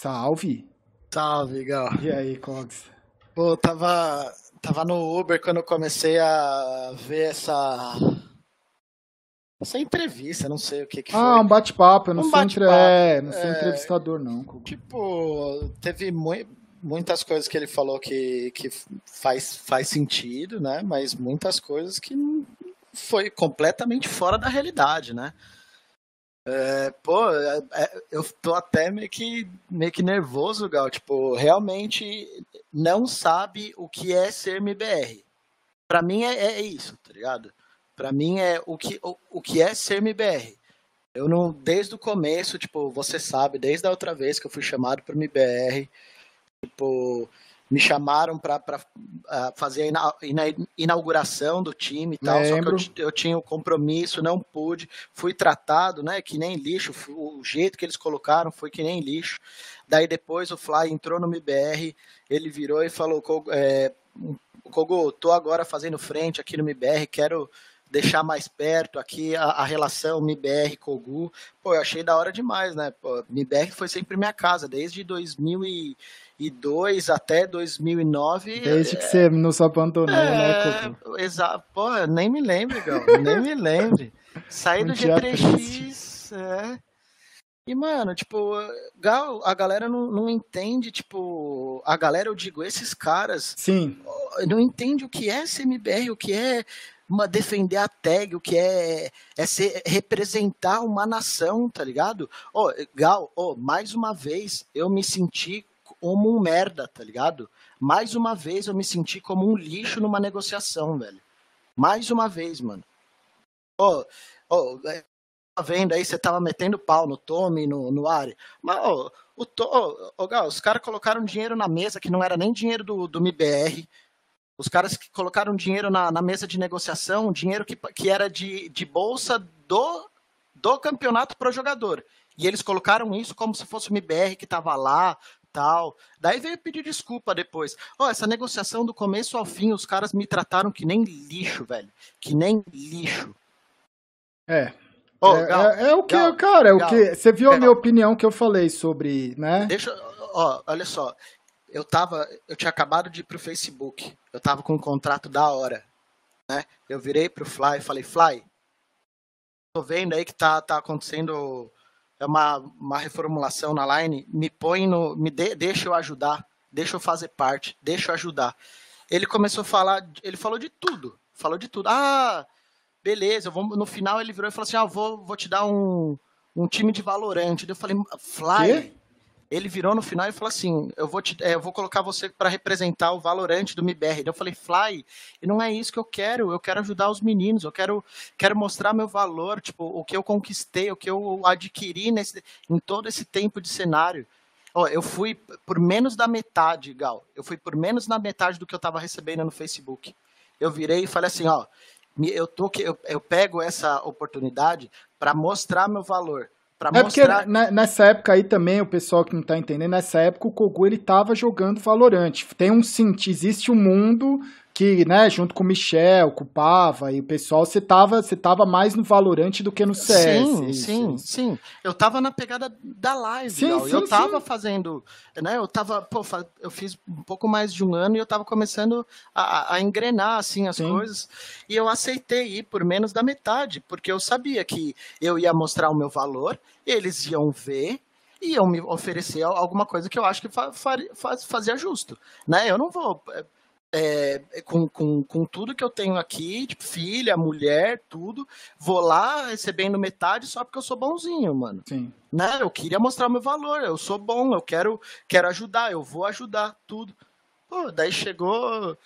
Salve! Salve, Gal. E aí, Cogs? Pô, tava, tava no Uber quando eu comecei a ver essa. Essa entrevista, não sei o que, que ah, foi. um bate-papo, eu não, um sou, entre... é, não sou é... entrevistador, não. Tipo, teve mu muitas coisas que ele falou que, que faz, faz sentido, né? Mas muitas coisas que foi completamente fora da realidade, né? É, pô, é, é, eu tô até meio que, meio que nervoso, Gal. Tipo, realmente não sabe o que é ser MBR. Pra mim é, é isso, tá ligado? Pra mim é o que, o, o que é ser MBR. Eu não, desde o começo, tipo, você sabe, desde a outra vez que eu fui chamado pro MBR, tipo, me chamaram para uh, fazer a ina inauguração do time e tal, Lembro. só que eu, eu, tinha o um compromisso, não pude, fui tratado, né, que nem lixo, o jeito que eles colocaram foi que nem lixo. Daí depois o Fly entrou no MBR, ele virou e falou, é, Kogo, tô agora fazendo frente aqui no MBR, quero deixar mais perto aqui a, a relação MBR Kogu. Pô, eu achei da hora demais, né? Pô, MBR foi sempre minha casa, desde 2000 e 2002 até 2009. Desde é, que você nos abandonou, né, é, né, Exato. Pô, nem me lembro, Gal. nem me lembro. Saí do G3X, é. E, mano, tipo, Gal, a galera não, não entende, tipo, a galera, eu digo, esses caras. Sim. Não entende o que é CMBR, o que é uma, defender a tag, o que é, é ser, representar uma nação, tá ligado? Oh, Gal, oh, mais uma vez eu me senti como um merda, tá ligado? Mais uma vez eu me senti como um lixo numa negociação, velho. Mais uma vez, mano. Ô, oh, oh, tá vendo aí, você tava metendo pau no Tommy, no, no Ari. Mas, ô, oh, oh, oh, Gal, os caras colocaram dinheiro na mesa que não era nem dinheiro do, do MBR. Os caras que colocaram dinheiro na, na mesa de negociação, dinheiro que, que era de, de bolsa do, do campeonato pro jogador. E eles colocaram isso como se fosse o MBR que tava lá, tal. Daí veio pedir desculpa depois. Ó, oh, essa negociação do começo ao fim, os caras me trataram que nem lixo, velho. Que nem lixo. É. Oh, é, Gal, é, é, o que, Gal, cara, é Gal, o que. Você viu a minha opinião que eu falei sobre, né? Deixa. Ó, olha só. Eu tava. Eu tinha acabado de ir pro Facebook. Eu tava com um contrato da hora. Né? Eu virei pro Fly e falei, Fly, tô vendo aí que tá, tá acontecendo uma, uma reformulação na line, me põe no. Me de, deixa eu ajudar, deixa eu fazer parte, deixa eu ajudar. Ele começou a falar, ele falou de tudo. Falou de tudo. Ah, beleza, vou, no final ele virou e falou assim: Ah, vou, vou te dar um, um time de valorante. Eu falei, Fly. Ele virou no final e falou assim: Eu vou, te, é, eu vou colocar você para representar o Valorante do MIBR. Eu falei, Fly, e não é isso que eu quero. Eu quero ajudar os meninos, eu quero, quero mostrar meu valor, tipo, o que eu conquistei, o que eu adquiri nesse, em todo esse tempo de cenário. Eu fui por menos da metade, Gal. Eu fui por menos da metade do que eu estava recebendo no Facebook. Eu virei e falei assim: Ó, eu, tô, eu, eu pego essa oportunidade para mostrar meu valor é mostrar... porque nessa época aí também, o pessoal que não tá entendendo, nessa época o Kogu ele tava jogando Valorant. Tem um sim, existe um mundo que, né, junto com o Michel, com o Pava e o pessoal, você tava, você tava mais no Valorant do que no CS. Sim, isso, sim, isso. sim. Eu tava na pegada da live, sim, sim eu tava sim. fazendo, né, eu tava, pô, eu fiz um pouco mais de um ano e eu tava começando a, a engrenar, assim, as sim. coisas, e eu aceitei ir por menos da metade, porque eu sabia que eu ia mostrar o meu valor, eles iam ver, iam me oferecer alguma coisa que eu acho que fa, fa, fazia justo, né? Eu não vou é, com, com, com tudo que eu tenho aqui, tipo, filha, mulher, tudo, vou lá recebendo metade só porque eu sou bonzinho, mano. Sim. Né? Eu queria mostrar o meu valor, eu sou bom, eu quero, quero ajudar, eu vou ajudar, tudo. Pô, daí chegou.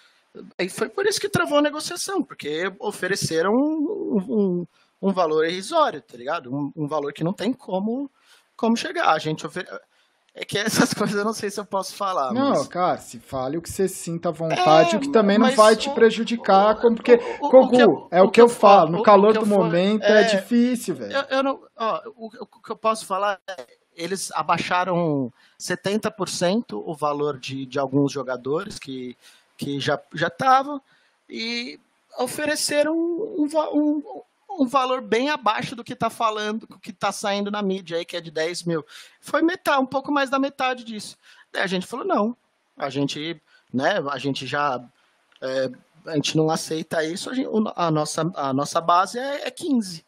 E foi por isso que travou a negociação, porque ofereceram um, um, um valor irrisório, tá ligado? Um, um, valor que não tem como, como chegar. A gente ofereceu é que essas coisas eu não sei se eu posso falar. Não, mas... cara, se fale o que você sinta à vontade, é, o que também não vai te prejudicar, o, como porque, o, Kogu, é o que eu, falo, no calor do momento é, é, difícil, velho. Eu, eu, não, ó, o, o, que eu posso falar é, eles abaixaram 70% o valor de, de alguns jogadores que, que já estavam e ofereceram um, um, um valor bem abaixo do que tá falando, que tá saindo na mídia aí, que é de 10 mil. Foi metade, um pouco mais da metade disso. Daí a gente falou, não, a gente, né, a gente já. É, a gente não aceita isso, a, gente, a nossa, a nossa base é, é 15.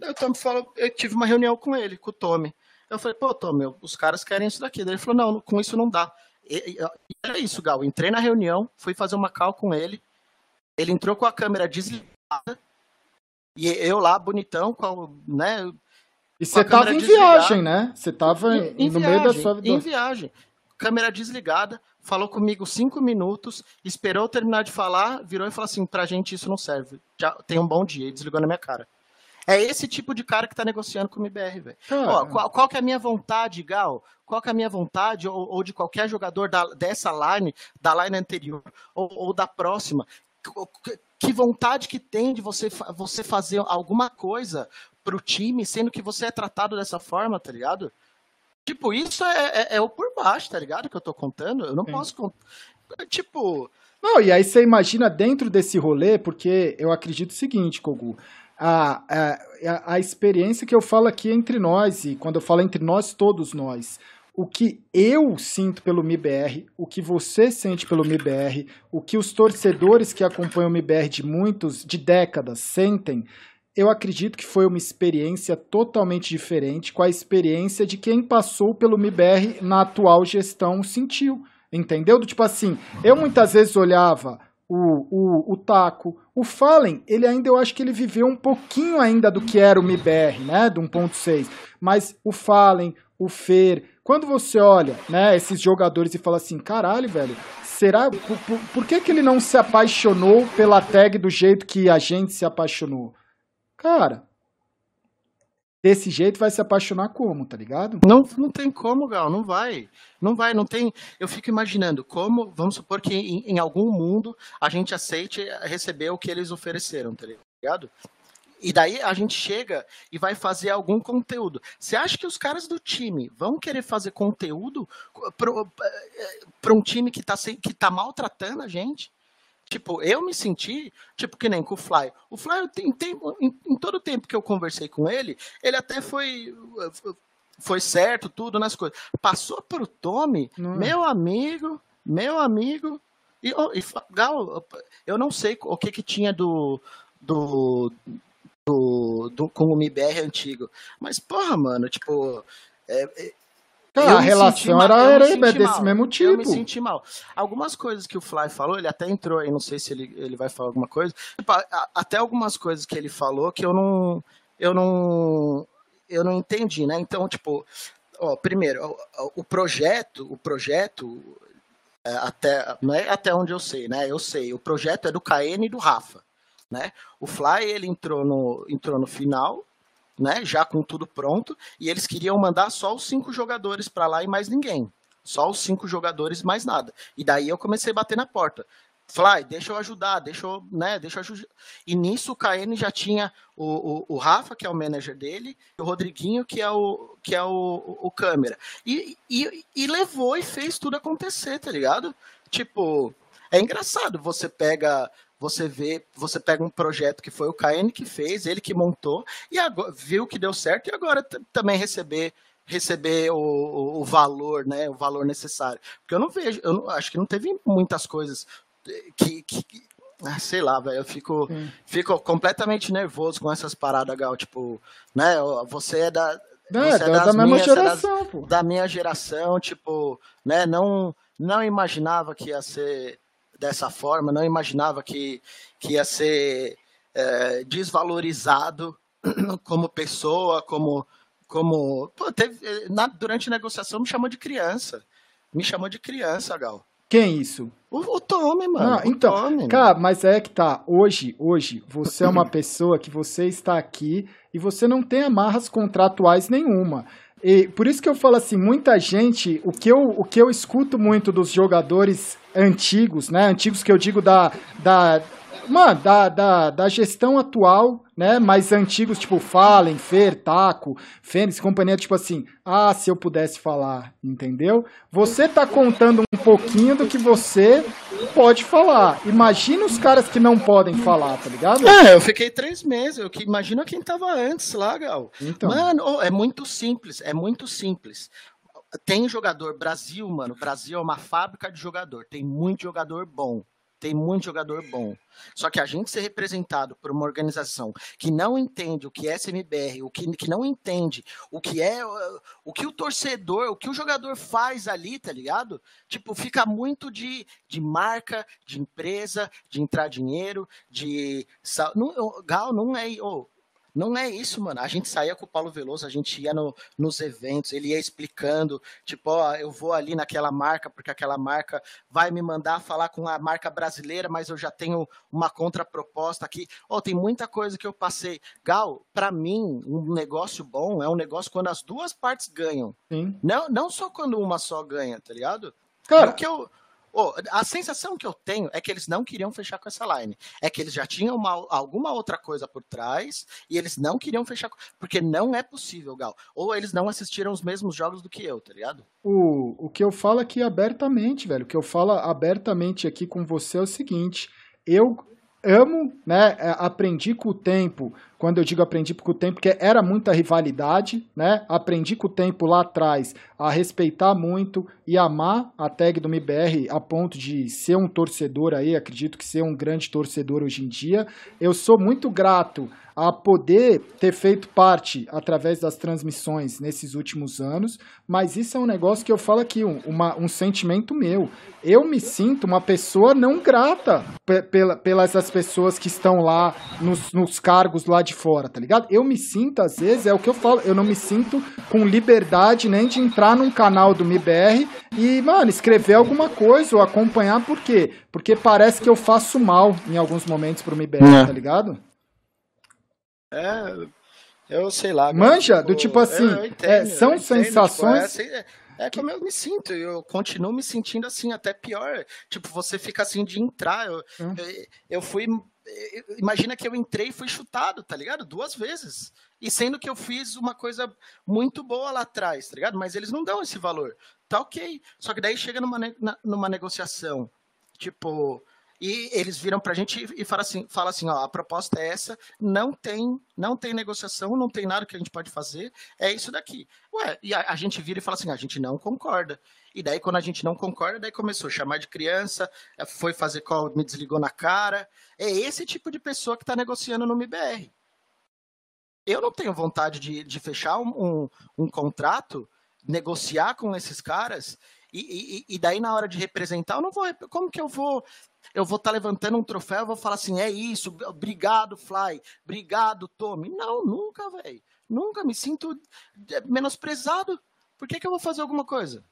Eu, Tommy falou, eu tive uma reunião com ele, com o Tommy. Eu falei, pô, Tommy, os caras querem isso daqui. Daí ele falou, não, com isso não dá. E, e, era isso, Gal. Entrei na reunião, fui fazer uma call com ele. Ele entrou com a câmera desligada. E eu lá, bonitão, com, né? E você tava em viagem, né? Você tava em, em no viagem, meio da sua vida. Em viagem. Câmera desligada, falou comigo cinco minutos, esperou terminar de falar, virou e falou assim: pra gente isso não serve. Já tem um bom dia. E desligou na minha cara. É esse tipo de cara que tá negociando com o MBR, velho. Qual, qual que é a minha vontade, Gal? Qual que é a minha vontade, ou, ou de qualquer jogador da, dessa line, da line anterior, ou, ou da próxima? Que vontade que tem de você, você fazer alguma coisa pro time, sendo que você é tratado dessa forma, tá ligado? Tipo, isso é, é, é o por baixo, tá ligado? Que eu tô contando. Eu não Sim. posso contar. Tipo. Não, e aí você imagina dentro desse rolê, porque eu acredito o seguinte, Kogu. A, a, a experiência que eu falo aqui entre nós, e quando eu falo entre nós, todos nós o que eu sinto pelo MIBR, o que você sente pelo MIBR, o que os torcedores que acompanham o MIBR de muitos, de décadas, sentem, eu acredito que foi uma experiência totalmente diferente com a experiência de quem passou pelo MIBR na atual gestão sentiu. Entendeu? Do tipo assim, eu muitas vezes olhava o, o, o Taco, o Fallen, ele ainda, eu acho que ele viveu um pouquinho ainda do que era o MIBR, né? Do 1.6. Mas o Fallen, o Fer, quando você olha, né, esses jogadores e fala assim, caralho, velho, será por, por, por, que, que ele não se apaixonou pela tag do jeito que a gente se apaixonou? Cara, desse jeito vai se apaixonar como, tá ligado? Não, não tem como, Gal, não vai. Não vai, não tem. Eu fico imaginando como, vamos supor que em, em algum mundo a gente aceite receber o que eles ofereceram, tá ligado? E daí a gente chega e vai fazer algum conteúdo. Você acha que os caras do time vão querer fazer conteúdo para um time que está que tá maltratando a gente? Tipo, eu me senti, tipo, que nem com o Fly. O Fly, tem, em, em todo o tempo que eu conversei com ele, ele até foi foi certo, tudo nas coisas. Passou pro Tommy, hum. meu amigo, meu amigo. E, e Gal, eu não sei o que que tinha do, do do, do, com o MIBR antigo. Mas, porra, mano, tipo. É, é, a relação mal, era, era desse mal, mesmo tipo. Eu me tipo. senti mal. Algumas coisas que o Fly falou, ele até entrou aí, não sei se ele, ele vai falar alguma coisa. Tipo, até algumas coisas que ele falou que eu não. Eu não. Eu não entendi, né? Então, tipo, ó, primeiro, o, o projeto, o projeto, é, até, não é até onde eu sei, né? Eu sei, o projeto é do KN e do Rafa. Né? O Fly ele entrou no, entrou no final, né? já com tudo pronto, e eles queriam mandar só os cinco jogadores para lá e mais ninguém. Só os cinco jogadores, mais nada. E daí eu comecei a bater na porta. Fly, deixa eu ajudar, deixa eu, né, deixa eu ajudar. E nisso o KN já tinha o, o, o, Rafa, que é o manager dele, e o Rodriguinho, que é o, que é o, o câmera. E, e, e levou e fez tudo acontecer, tá ligado? Tipo, é engraçado, você pega você vê, você pega um projeto que foi o KN que fez, ele que montou, e agora, viu que deu certo, e agora também receber receber o, o, valor, né, o valor necessário. Porque eu não vejo, eu não, acho que não teve muitas coisas que, que, que ah, sei lá, velho, eu fico, fico completamente nervoso com essas paradas, Gal, tipo, né, você é da, não, é, da, da mesma minhas, geração, é das, da minha geração, tipo, né, não, não imaginava que ia ser dessa forma, não imaginava que, que ia ser é, desvalorizado como pessoa, como. como pô, teve, na, durante a negociação me chamou de criança. Me chamou de criança, Gal. Quem isso? O, o Tommy, mano. Ah, então, Tommy, cara, mas é que tá. Hoje, hoje, você é uma pessoa que você está aqui e você não tem amarras contratuais nenhuma. E por isso que eu falo assim, muita gente, o que eu, o que eu escuto muito dos jogadores antigos, né? Antigos que eu digo da, da mano, da, da, da gestão atual, né? Mais antigos, tipo Fallen, Fer, Taco, Fênix, companhia, tipo assim, ah, se eu pudesse falar, entendeu? Você tá contando um pouquinho do que você pode falar. Imagina os caras que não podem falar, tá ligado? É, eu fiquei três meses. Eu que imagina quem tava antes lá, Gal. Então. Mano, é muito simples, é muito simples. Tem jogador, Brasil, mano. Brasil é uma fábrica de jogador. Tem muito jogador bom. Tem muito jogador bom. Só que a gente ser representado por uma organização que não entende o que é SMBR, o que, que não entende o que é o que o torcedor, o que o jogador faz ali, tá ligado? Tipo, fica muito de, de marca, de empresa, de entrar dinheiro, de. Não, Gal, não é. Oh, não é isso, mano. A gente saía com o Paulo Veloso, a gente ia no, nos eventos, ele ia explicando, tipo, ó, eu vou ali naquela marca, porque aquela marca vai me mandar falar com a marca brasileira, mas eu já tenho uma contraproposta aqui. Ó, tem muita coisa que eu passei. Gal, para mim, um negócio bom é um negócio quando as duas partes ganham. Sim. Não, não só quando uma só ganha, tá ligado? Cara, é que eu, Oh, a sensação que eu tenho é que eles não queriam fechar com essa line. É que eles já tinham uma, alguma outra coisa por trás e eles não queriam fechar. Porque não é possível, Gal. Ou eles não assistiram os mesmos jogos do que eu, tá ligado? O, o que eu falo aqui abertamente, velho, o que eu falo abertamente aqui com você é o seguinte: eu amo, né? É, aprendi com o tempo. Quando eu digo aprendi com o tempo, porque era muita rivalidade, né? Aprendi com o tempo lá atrás a respeitar muito e amar a tag do MBR a ponto de ser um torcedor aí, acredito que ser um grande torcedor hoje em dia. Eu sou muito grato a poder ter feito parte através das transmissões nesses últimos anos, mas isso é um negócio que eu falo aqui, um, uma, um sentimento meu. Eu me sinto uma pessoa não grata pela, pelas as pessoas que estão lá nos, nos cargos lá de fora, tá ligado? Eu me sinto, às vezes, é o que eu falo, eu não me sinto com liberdade nem de entrar num canal do MIBR e, mano, escrever alguma coisa ou acompanhar, por quê? Porque parece que eu faço mal em alguns momentos pro MIBR, é. tá ligado? É, eu sei lá. Manja, tipo, do tipo assim, entendo, é, são entendo, sensações. Tipo, é, é, como eu me sinto, eu continuo me sentindo assim, até pior. Tipo, você fica assim de entrar. Eu, hum. eu, eu fui. Imagina que eu entrei e fui chutado, tá ligado? Duas vezes. E sendo que eu fiz uma coisa muito boa lá atrás, tá ligado? Mas eles não dão esse valor. Tá ok. Só que daí chega numa, numa negociação. Tipo, e eles viram para a gente e falam assim, fala assim, ó, a proposta é essa, não tem, não tem negociação, não tem nada que a gente pode fazer, é isso daqui. Ué, e a, a gente vira e fala assim, a gente não concorda. E daí quando a gente não concorda, daí começou a chamar de criança, é, foi fazer call, me desligou na cara. É esse tipo de pessoa que está negociando no MBR. Eu não tenho vontade de, de fechar um, um, um contrato, negociar com esses caras e, e, e, daí na hora de representar, eu não vou. Como que eu vou eu vou estar tá levantando um troféu, eu vou falar assim, é isso, obrigado, Fly, obrigado, Tommy. Não, nunca, velho. Nunca me sinto é, menosprezado. Por que, que eu vou fazer alguma coisa?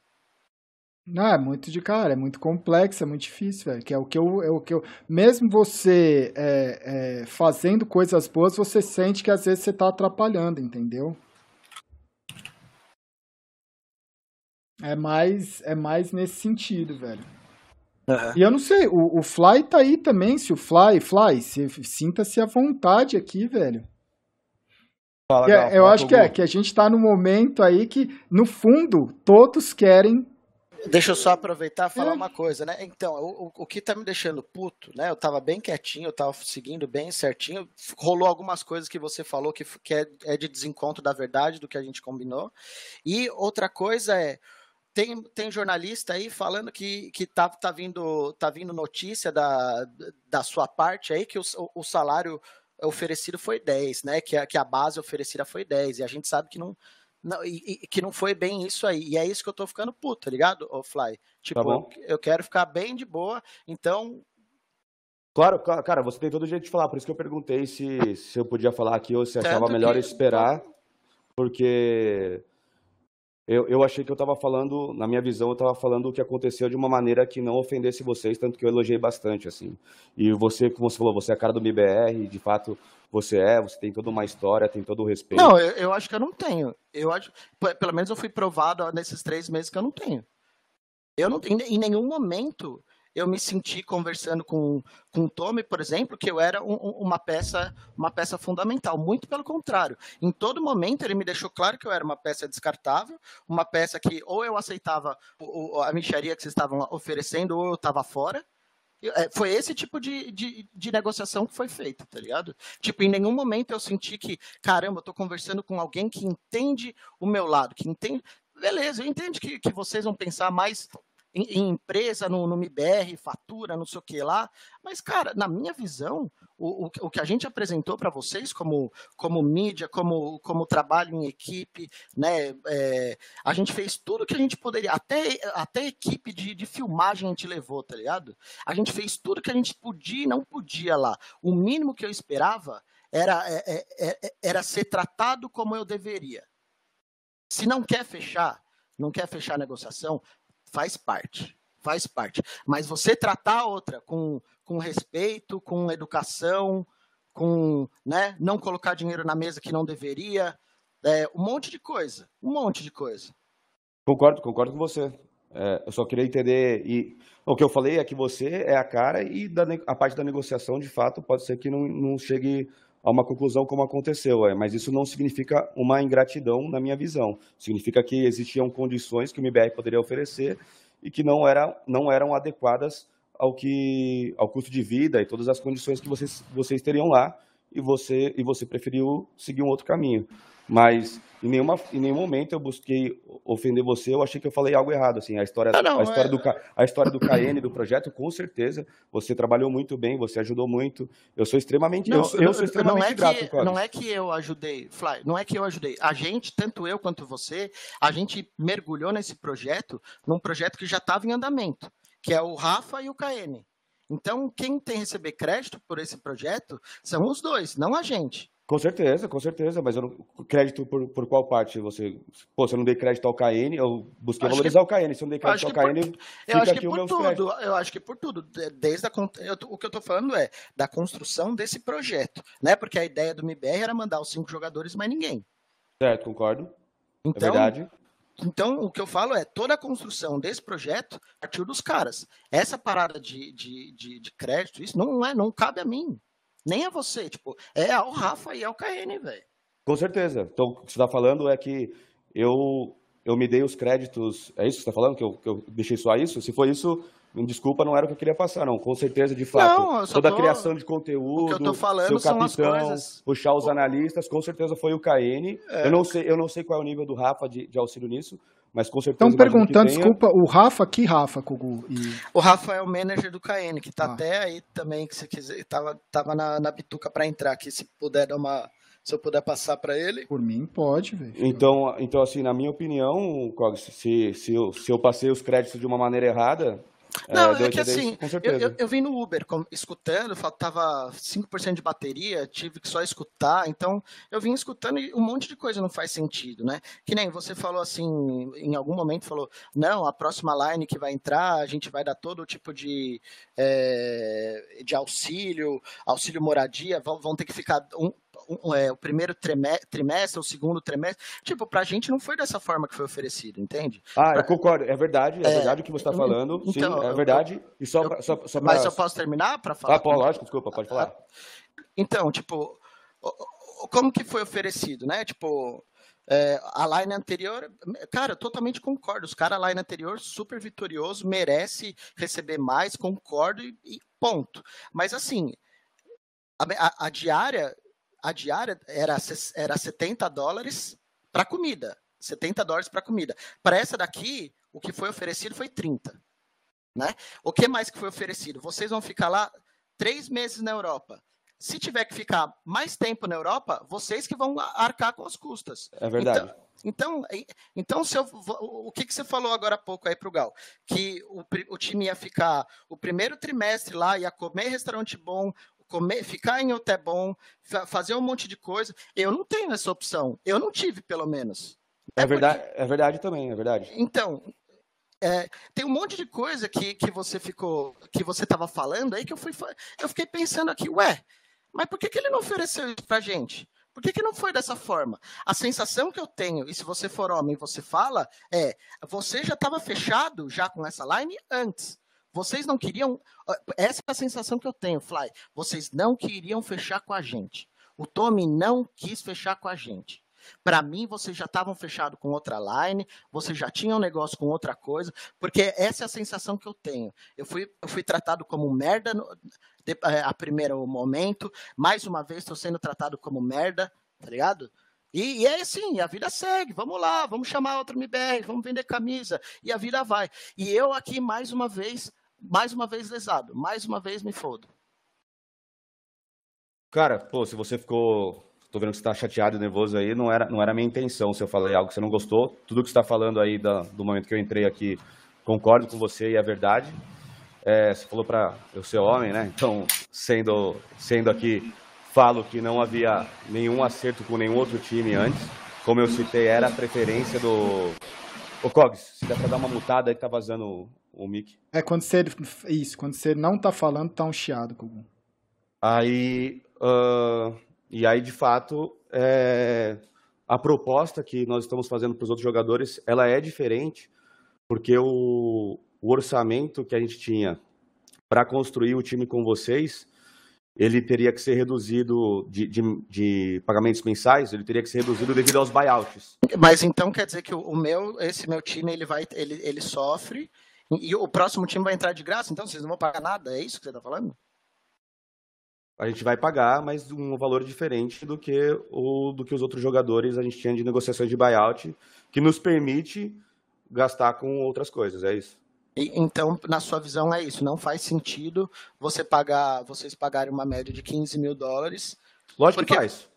Não, é muito de cara, é muito complexo, é muito difícil, velho. Que é o que eu, é o que eu. Mesmo você é, é, fazendo coisas boas, você sente que às vezes você está atrapalhando, entendeu? É mais, é mais nesse sentido, velho. Uhum. E eu não sei, o, o Fly tá aí também, se o Fly, Fly, sinta-se à vontade aqui, velho. Fala, Gal, eu fala acho que é, que a gente tá num momento aí que, no fundo, todos querem Deixa eu só aproveitar e falar é. uma coisa, né? Então, o, o que tá me deixando puto, né? Eu tava bem quietinho, eu tava seguindo bem certinho. Rolou algumas coisas que você falou que, que é, é de desencontro da verdade, do que a gente combinou. E outra coisa é tem, tem jornalista aí falando que, que tá, tá, vindo, tá vindo notícia da, da sua parte aí que o, o salário oferecido foi 10, né? Que a, que a base oferecida foi 10. E a gente sabe que não, não, e, e, que não foi bem isso aí. E é isso que eu tô ficando puto, tá ligado, ô Fly? Tipo, tá eu, eu quero ficar bem de boa, então. Claro, cara, você tem todo o jeito de falar, por isso que eu perguntei se, se eu podia falar aqui ou se achava melhor que... esperar, porque eu, eu achei que eu estava falando, na minha visão, eu estava falando o que aconteceu de uma maneira que não ofendesse vocês, tanto que eu elogiei bastante, assim. E você, como você falou, você é a cara do MBR, de fato você é, você tem toda uma história, tem todo o respeito. Não, eu, eu acho que eu não tenho. Eu acho, pelo menos eu fui provado nesses três meses que eu não tenho. Eu não tenho, em nenhum momento eu me senti conversando com, com o Tommy, por exemplo, que eu era um, uma peça uma peça fundamental. Muito pelo contrário. Em todo momento ele me deixou claro que eu era uma peça descartável, uma peça que ou eu aceitava a micharia que vocês estavam oferecendo ou eu estava fora. É, foi esse tipo de, de, de, negociação que foi feita, tá ligado? Tipo, em nenhum momento eu senti que, caramba, eu tô conversando com alguém que entende o meu lado, que entende. Beleza, eu entendo que, que vocês vão pensar mais em, em empresa, no, no MBR, fatura, não sei o que lá. Mas, cara, na minha visão, o, o, o que a gente apresentou para vocês como, como mídia, como, como trabalho em equipe, né? É, a gente fez tudo que a gente poderia. Até, até equipe de, de filmagem a gente levou, tá ligado? A gente fez tudo que a gente podia e não podia lá. O mínimo que eu esperava era, é, é, é era ser tratado como eu deveria. Se não quer fechar, não quer fechar a negociação, faz parte, faz parte. Mas você tratar a outra com, com respeito, com educação, com né, não colocar dinheiro na mesa que não deveria, é, um monte de coisa, um monte de coisa. Concordo, concordo com você. É, eu só queria entender e o que eu falei é que você é a cara e da, a parte da negociação, de fato, pode ser que não, não chegue a uma conclusão como aconteceu, é, mas isso não significa uma ingratidão na minha visão. Significa que existiam condições que o MBR poderia oferecer e que não, era, não eram adequadas ao, que, ao custo de vida e todas as condições que vocês, vocês teriam lá e você, e você preferiu seguir um outro caminho. Mas em, nenhuma, em nenhum momento eu busquei ofender você, eu achei que eu falei algo errado. Assim, a história, não, não, a história, é... do, a história do KN, do projeto, com certeza, você trabalhou muito bem, você ajudou muito. Eu sou extremamente, não, eu, eu, sou extremamente não é grato. Que, não é que eu ajudei, Fly, não é que eu ajudei. A gente, tanto eu quanto você, a gente mergulhou nesse projeto, num projeto que já estava em andamento, que é o Rafa e o KN. Então, quem tem que receber crédito por esse projeto são os dois, não a gente. Com certeza, com certeza, mas eu não, crédito por, por qual parte você. Pô, se eu não dei crédito ao KN, eu busquei acho valorizar que, o KN. Se eu não dei crédito ao KN, por, eu acho que por tudo. Eu acho que por tudo. Desde a, eu, o que eu estou falando é da construção desse projeto, né? Porque a ideia do MBR era mandar os cinco jogadores, mas ninguém. Certo, concordo. É então, é verdade. Então, o que eu falo é, toda a construção desse projeto partiu dos caras. Essa parada de, de, de, de crédito, isso não, é, não cabe a mim. Nem a você, tipo, é ao Rafa e ao KN, velho. Com certeza. Então, o que você está falando é que eu, eu me dei os créditos. É isso que você está falando? Que eu, que eu deixei só isso? Se for isso, me desculpa, não era o que eu queria passar, não. Com certeza, de fato. Não, toda tô... a criação de conteúdo, o seu capitão, puxar os analistas, com certeza foi o KN. É. Eu, não sei, eu não sei qual é o nível do Rafa de, de auxílio nisso, mas com certeza. Estão perguntando, desculpa, o Rafa, que Rafa, Kugu? E... O Rafa é o manager do KN, que está ah. até aí também, que se quiser, tava, tava na, na bituca para entrar aqui, se puder dar uma. Se eu puder passar para ele. Por mim, pode, velho. Então, então, assim, na minha opinião, se, se, eu, se eu passei os créditos de uma maneira errada, não, é, é que assim, eu, eu, eu, vim no Uber escutando, faltava 5% de bateria, tive que só escutar, então eu vim escutando e um monte de coisa não faz sentido, né? Que nem você falou assim, em algum momento falou, não, a próxima line que vai entrar, a gente vai dar todo tipo de, é, de auxílio, auxílio moradia, vão, vão ter que ficar um, é, o primeiro trimestre, o segundo trimestre. Tipo, pra gente não foi dessa forma que foi oferecido, entende? Ah, eu concordo. É verdade, é, é verdade o que você está falando. Então, sim, é verdade. E só, eu, só, só pra... Mas eu posso terminar para falar? Ah, pô, lógico, desculpa, pode falar. Então, tipo, como que foi oferecido, né? Tipo, é, a line anterior, cara, totalmente concordo. Os caras, a line anterior, super vitorioso, merece receber mais, concordo e, e ponto. Mas assim, a, a, a, diária a diária era, era 70 dólares para comida. 70 dólares para comida. Para essa daqui, o que foi oferecido foi 30. Né? O que mais que foi oferecido? Vocês vão ficar lá três meses na Europa. Se tiver que ficar mais tempo na Europa, vocês que vão arcar com as custas. É verdade. Então, então, então se eu, o que, que você falou agora há pouco aí para o Gal? Que o, o time ia ficar o primeiro trimestre lá, ia comer restaurante bom, comer, ficar em hotel bom, fazer um monte de coisa. Eu não tenho essa opção. Eu não tive, pelo menos. É, é verdade, porque... é verdade também, é verdade. Então, é, tem um monte de coisa que, que você ficou, que você estava falando aí que eu fui, eu fiquei pensando aqui, ué, mas por que, que ele não ofereceu isso pra gente? Por que, que não foi dessa forma? A sensação que eu tenho, e se você for homem você fala, é você já estava fechado já com essa line antes. Vocês não queriam. Essa é a sensação que eu tenho, Fly. Vocês não queriam fechar com a gente. O Tommy não quis fechar com a gente. Para mim, vocês já estavam fechados com outra line, vocês já tinham um negócio com outra coisa, porque essa é a sensação que eu tenho. Eu fui, eu fui tratado como merda no, de, é, a primeiro momento, mais uma vez estou sendo tratado como merda, tá ligado? E, e, é assim, a vida segue, vamos lá, vamos chamar outro MBR, vamos vender camisa, e a vida vai. E eu aqui, mais uma vez, mais uma vez lesado, mais uma vez me fodo. Cara, pô, se você ficou Tô vendo que você tá chateado e nervoso aí. Não era, não era minha intenção se eu falei algo que você não gostou. Tudo que você está falando aí da, do momento que eu entrei aqui, concordo com você e é verdade. É, você falou para eu ser homem, né? Então, sendo, sendo aqui, falo que não havia nenhum acerto com nenhum outro time antes. Como eu citei, era a preferência do. Ô, Cogs, se der para dar uma mutada aí que tá vazando o, mic. É, quando você. Isso, quando você não tá falando, tá um chiado, Kogu. Aí. Uh e aí, de fato, é, a proposta que nós estamos fazendo para os outros jogadores, ela é diferente, porque o, o orçamento que a gente tinha para construir o time com vocês, ele teria que ser reduzido de, de, de, pagamentos mensais, ele teria que ser reduzido devido aos buyouts. Mas então quer dizer que o meu, esse meu time, ele vai, ele, ele sofre e o próximo time vai entrar de graça, então vocês não vão pagar nada, é isso que você está falando? a gente vai pagar, mas um valor diferente do que o do que os outros jogadores a gente tinha de negociações de buyout, que nos permite gastar com outras coisas, é isso. E, então, na sua visão, é isso. Não faz sentido você pagar, vocês pagarem uma média de 15 mil dólares. Lógico porque, que faz.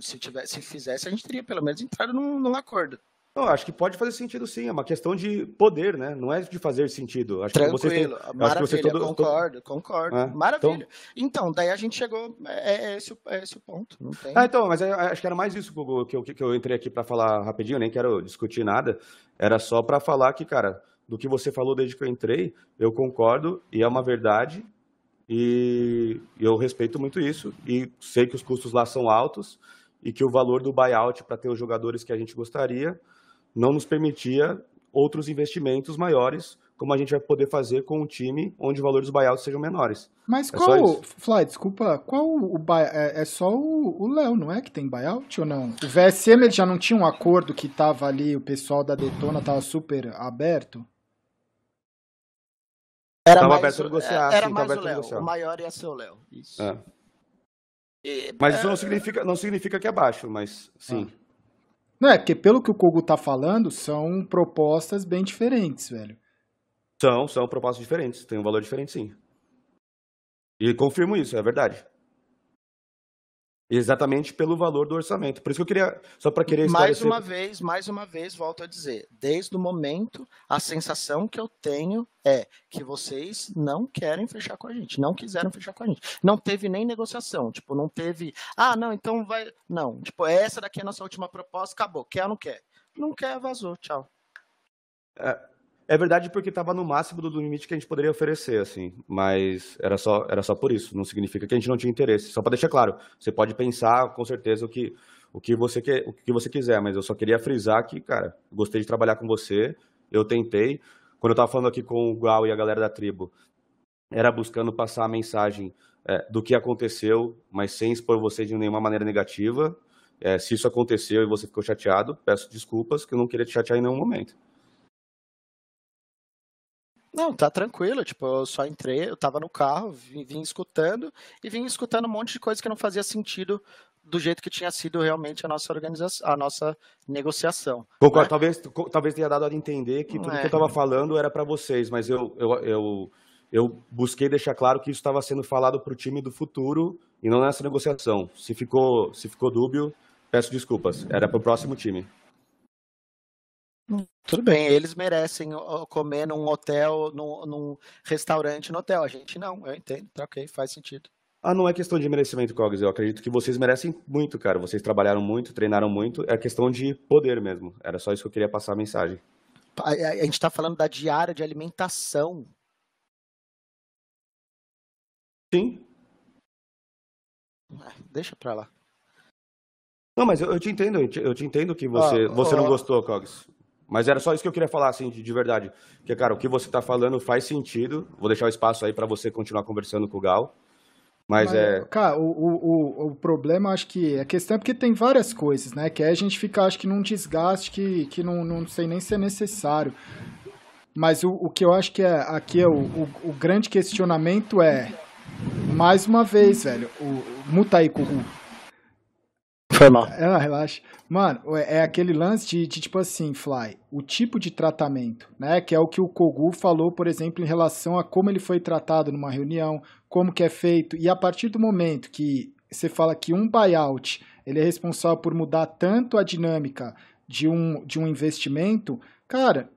Se, tivesse, se fizesse, a gente teria pelo menos entrado num, num acordo. Não, acho que pode fazer sentido sim, é uma questão de poder, né? Não é de fazer sentido. Acho Tranquilo, que têm, maravilha, que todo, concordo, concordo. É, maravilha. Então, então, daí a gente chegou, é, é, esse, é esse o ponto. Tem... Ah, então, mas é, acho que era mais isso que eu, que eu entrei aqui para falar rapidinho, nem quero discutir nada. Era só para falar que, cara, do que você falou desde que eu entrei, eu concordo e é uma verdade e eu respeito muito isso e sei que os custos lá são altos e que o valor do buyout para ter os jogadores que a gente gostaria não nos permitia outros investimentos maiores, como a gente vai poder fazer com um time onde os valores dos buyouts sejam menores. Mas é qual, Fly, desculpa, qual o buy, é, é só o Léo, não é que tem buyout ou não? O VSM ele já não tinha um acordo que tava ali, o pessoal da Detona tava super aberto? Era tava mais, aberto a negociar, era sim, mais o Léo, o maior ia ser o Léo, isso. É. E, mas isso não é, significa, não significa que é baixo, mas sim. Ah. Não é, porque pelo que o Kogu tá falando, são propostas bem diferentes, velho. São, são propostas diferentes. Tem um valor diferente, sim. E confirmo isso, é verdade. Exatamente pelo valor do orçamento. Por isso que eu queria, só para querer Mais uma vez, mais uma vez, volto a dizer, desde o momento, a sensação que eu tenho é que vocês não querem fechar com a gente, não quiseram fechar com a gente. Não teve nem negociação, tipo, não teve, ah, não, então vai, não, tipo, essa daqui é a nossa última proposta, acabou, quer ou não quer? Não quer, vazou, tchau. É, é verdade porque estava no máximo do limite que a gente poderia oferecer, assim, mas era só, era só por isso. Não significa que a gente não tinha interesse. Só para deixar claro, você pode pensar com certeza o que, o que você o que você quiser, mas eu só queria frisar que, cara, gostei de trabalhar com você, eu tentei. Quando eu estava falando aqui com o Gual e a galera da tribo, era buscando passar a mensagem é, do que aconteceu, mas sem expor você de nenhuma maneira negativa. É, se isso aconteceu e você ficou chateado, peço desculpas, que eu não queria te chatear em nenhum momento. Não, tá tranquilo. Tipo, eu só entrei, eu tava no carro, vim, vim, escutando e vim escutando um monte de coisa que não fazia sentido do jeito que tinha sido realmente a nossa organização, a nossa negociação. Concordo, né? talvez, talvez tenha dado a entender que tudo é. que eu estava falando era para vocês, mas eu, eu, eu, eu busquei deixar claro que isso estava sendo falado para o time do futuro e não nessa negociação. Se ficou, se ficou dúbio, peço desculpas. Era para o próximo time. Tudo bem, eles merecem comer num hotel, num, num, restaurante no hotel. A gente não, eu entendo, tá ok, faz sentido. Ah, não é questão de merecimento, Cogs. Eu acredito que vocês merecem muito, cara. Vocês trabalharam muito, treinaram muito. É questão de poder mesmo. Era só isso que eu queria passar a mensagem. A, a gente tá falando da diária de alimentação. Sim. Ah, deixa pra lá. Não, mas eu, eu te entendo, eu te, eu te entendo que você, oh, você oh, não gostou, Cogs. Mas era só isso que eu queria falar, assim, de, de verdade. Porque, cara, o que você está falando faz sentido. Vou deixar o espaço aí para você continuar conversando com o Gal. Mas, Mas é. Cara, o, o, o problema, acho que. A questão é porque tem várias coisas, né? Que aí a gente fica, acho que, num desgaste que, que não, não sei nem se é necessário. Mas o, o que eu acho que é aqui é o, o, o grande questionamento é. Mais uma vez, velho. O, muta aí, Kugu. Foi mal. É, relaxa. Mano, é, é aquele lance de, de, tipo assim, Fly, o tipo de tratamento, né? Que é o que o Kogu falou, por exemplo, em relação a como ele foi tratado numa reunião, como que é feito. E a partir do momento que você fala que um buyout ele é responsável por mudar tanto a dinâmica de um, de um investimento, cara,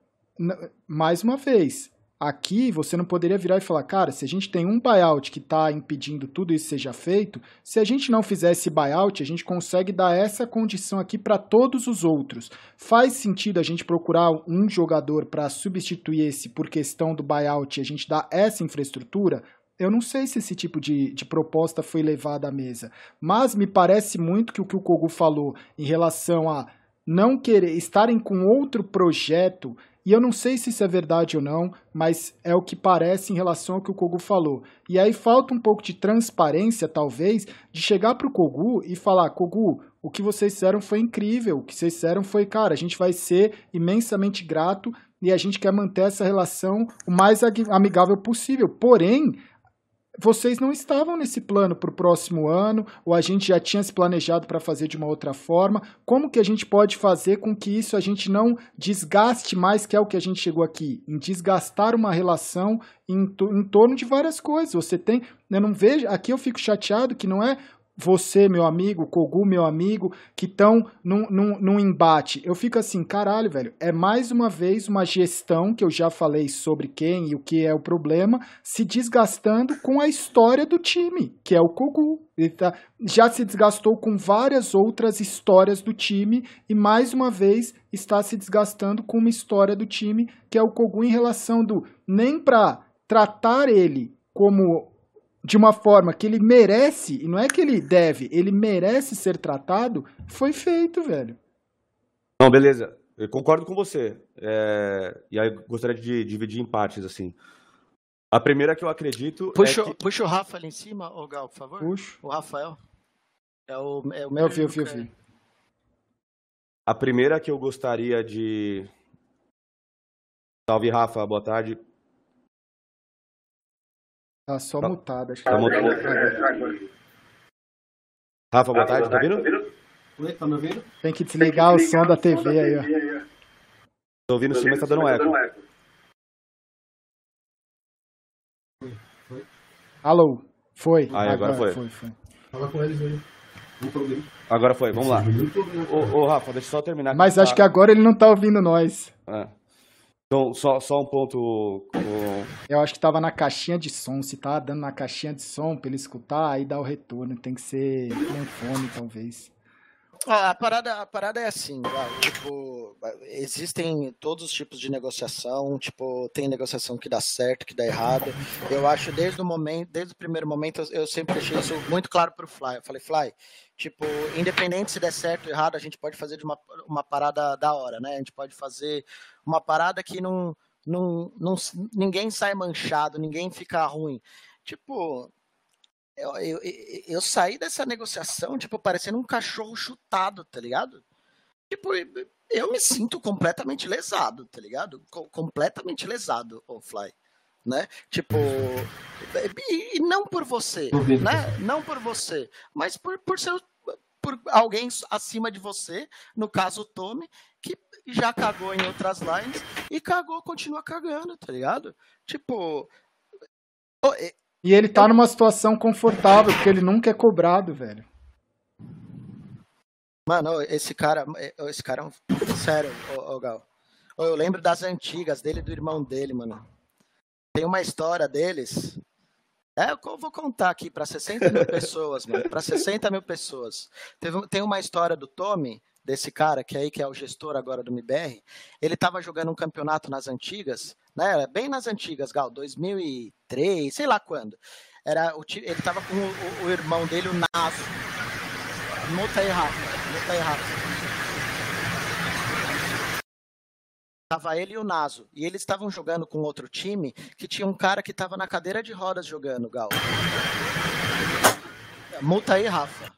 mais uma vez, Aqui você não poderia virar e falar, cara, se a gente tem um buyout que está impedindo tudo isso seja feito, se a gente não fizer esse buyout, a gente consegue dar essa condição aqui para todos os outros. Faz sentido a gente procurar um jogador para substituir esse por questão do buyout e a gente dar essa infraestrutura? Eu não sei se esse tipo de, de proposta foi levada à mesa, mas me parece muito que o que o Kogu falou em relação a não querer estarem com outro projeto e eu não sei se isso é verdade ou não, mas é o que parece em relação ao que o Kogu falou. E aí falta um pouco de transparência, talvez, de chegar para o Kogu e falar: Kogu, o que vocês fizeram foi incrível, o que vocês fizeram foi, cara, a gente vai ser imensamente grato e a gente quer manter essa relação o mais amigável possível. Porém, vocês não estavam nesse plano para o próximo ano, ou a gente já tinha se planejado para fazer de uma outra forma. Como que a gente pode fazer com que isso a gente não desgaste mais, que é o que a gente chegou aqui, em desgastar uma relação em, em torno de várias coisas. Você tem, eu não vejo, aqui eu fico chateado que não é você, meu amigo, Kogu, meu amigo, que estão num, num, num, embate. Eu fico assim, caralho, velho, é mais uma vez uma gestão que eu já falei sobre quem e o que é o problema, se desgastando com a história do time, que é o Kogu. Ele tá, já se desgastou com várias outras histórias do time e mais uma vez está se desgastando com uma história do time, que é o Kogu em relação do nem para tratar ele como de uma forma que ele merece, e não é que ele deve, ele merece ser tratado, foi feito, velho. Não, beleza. Eu concordo com você. É... E aí gostaria de dividir em partes, assim. A primeira que eu acredito. Puxa, é que... puxa o Rafa ali em cima, ô Gal, por favor. Puxa. O Rafael. É o, é o meu filho, filho, filho. A primeira que eu gostaria de. Salve, Rafa, boa tarde. Tá só tá. mutado, acho que tá, tá mutado. Rafa, boa tarde, tá ouvindo? Oi, tá me ouvindo? Tem que desligar, Tem que desligar o som da TV aí, ó. Tô ouvindo sim, mas tá dando eco. Alô, foi. Aí, agora, agora foi. foi, foi. Fala com eles aí. Agora foi, vamos lá. Ô, ô, Rafa, deixa eu só terminar. Mas acho tá... que agora ele não tá ouvindo nós. É. Então, só, só um ponto. Eu acho que tava na caixinha de som. Se tá dando na caixinha de som pra ele escutar, aí dá o retorno. Tem que ser um fone, talvez. Ah, a, parada, a parada é assim, tipo, existem todos os tipos de negociação, tipo, tem negociação que dá certo, que dá errado. Eu acho desde o momento, desde o primeiro momento, eu sempre deixei isso muito claro pro Fly. Eu falei, Fly, tipo, independente se der certo ou errado, a gente pode fazer de uma, uma parada da hora, né? A gente pode fazer uma parada que não, não, não ninguém sai manchado, ninguém fica ruim. Tipo, eu, eu, eu, saí dessa negociação, tipo, parecendo um cachorro chutado, tá ligado? Tipo, eu me sinto completamente lesado, tá ligado? completamente lesado, o Fly. Né? Tipo, e, e não por você, né? Não por você, mas por, por ser por alguém acima de você, no caso o Tommy, que já cagou em outras lines e cagou, continua cagando, tá ligado? Tipo, e ele tá numa situação confortável, porque ele nunca é cobrado, velho. Mano, esse cara, esse cara é um. Sério, ô, ô Gal. Eu lembro das antigas dele e do irmão dele, mano. Tem uma história deles. É, eu vou contar aqui para 60 mil pessoas, mano. Para 60 mil pessoas. Tem uma história do Tommy, desse cara que aí que é o gestor agora do MBR. Ele tava jogando um campeonato nas antigas né? Bem nas antigas, Gal, 2003, sei lá quando. Era o, ele tava com o, o, irmão dele, o Naso. Muta aí rápido, muta aí rápido. Tava ele e o Naso. E eles estavam jogando com outro time que tinha um cara que tava na cadeira de rodas jogando, Gal. Multa aí, Rafa.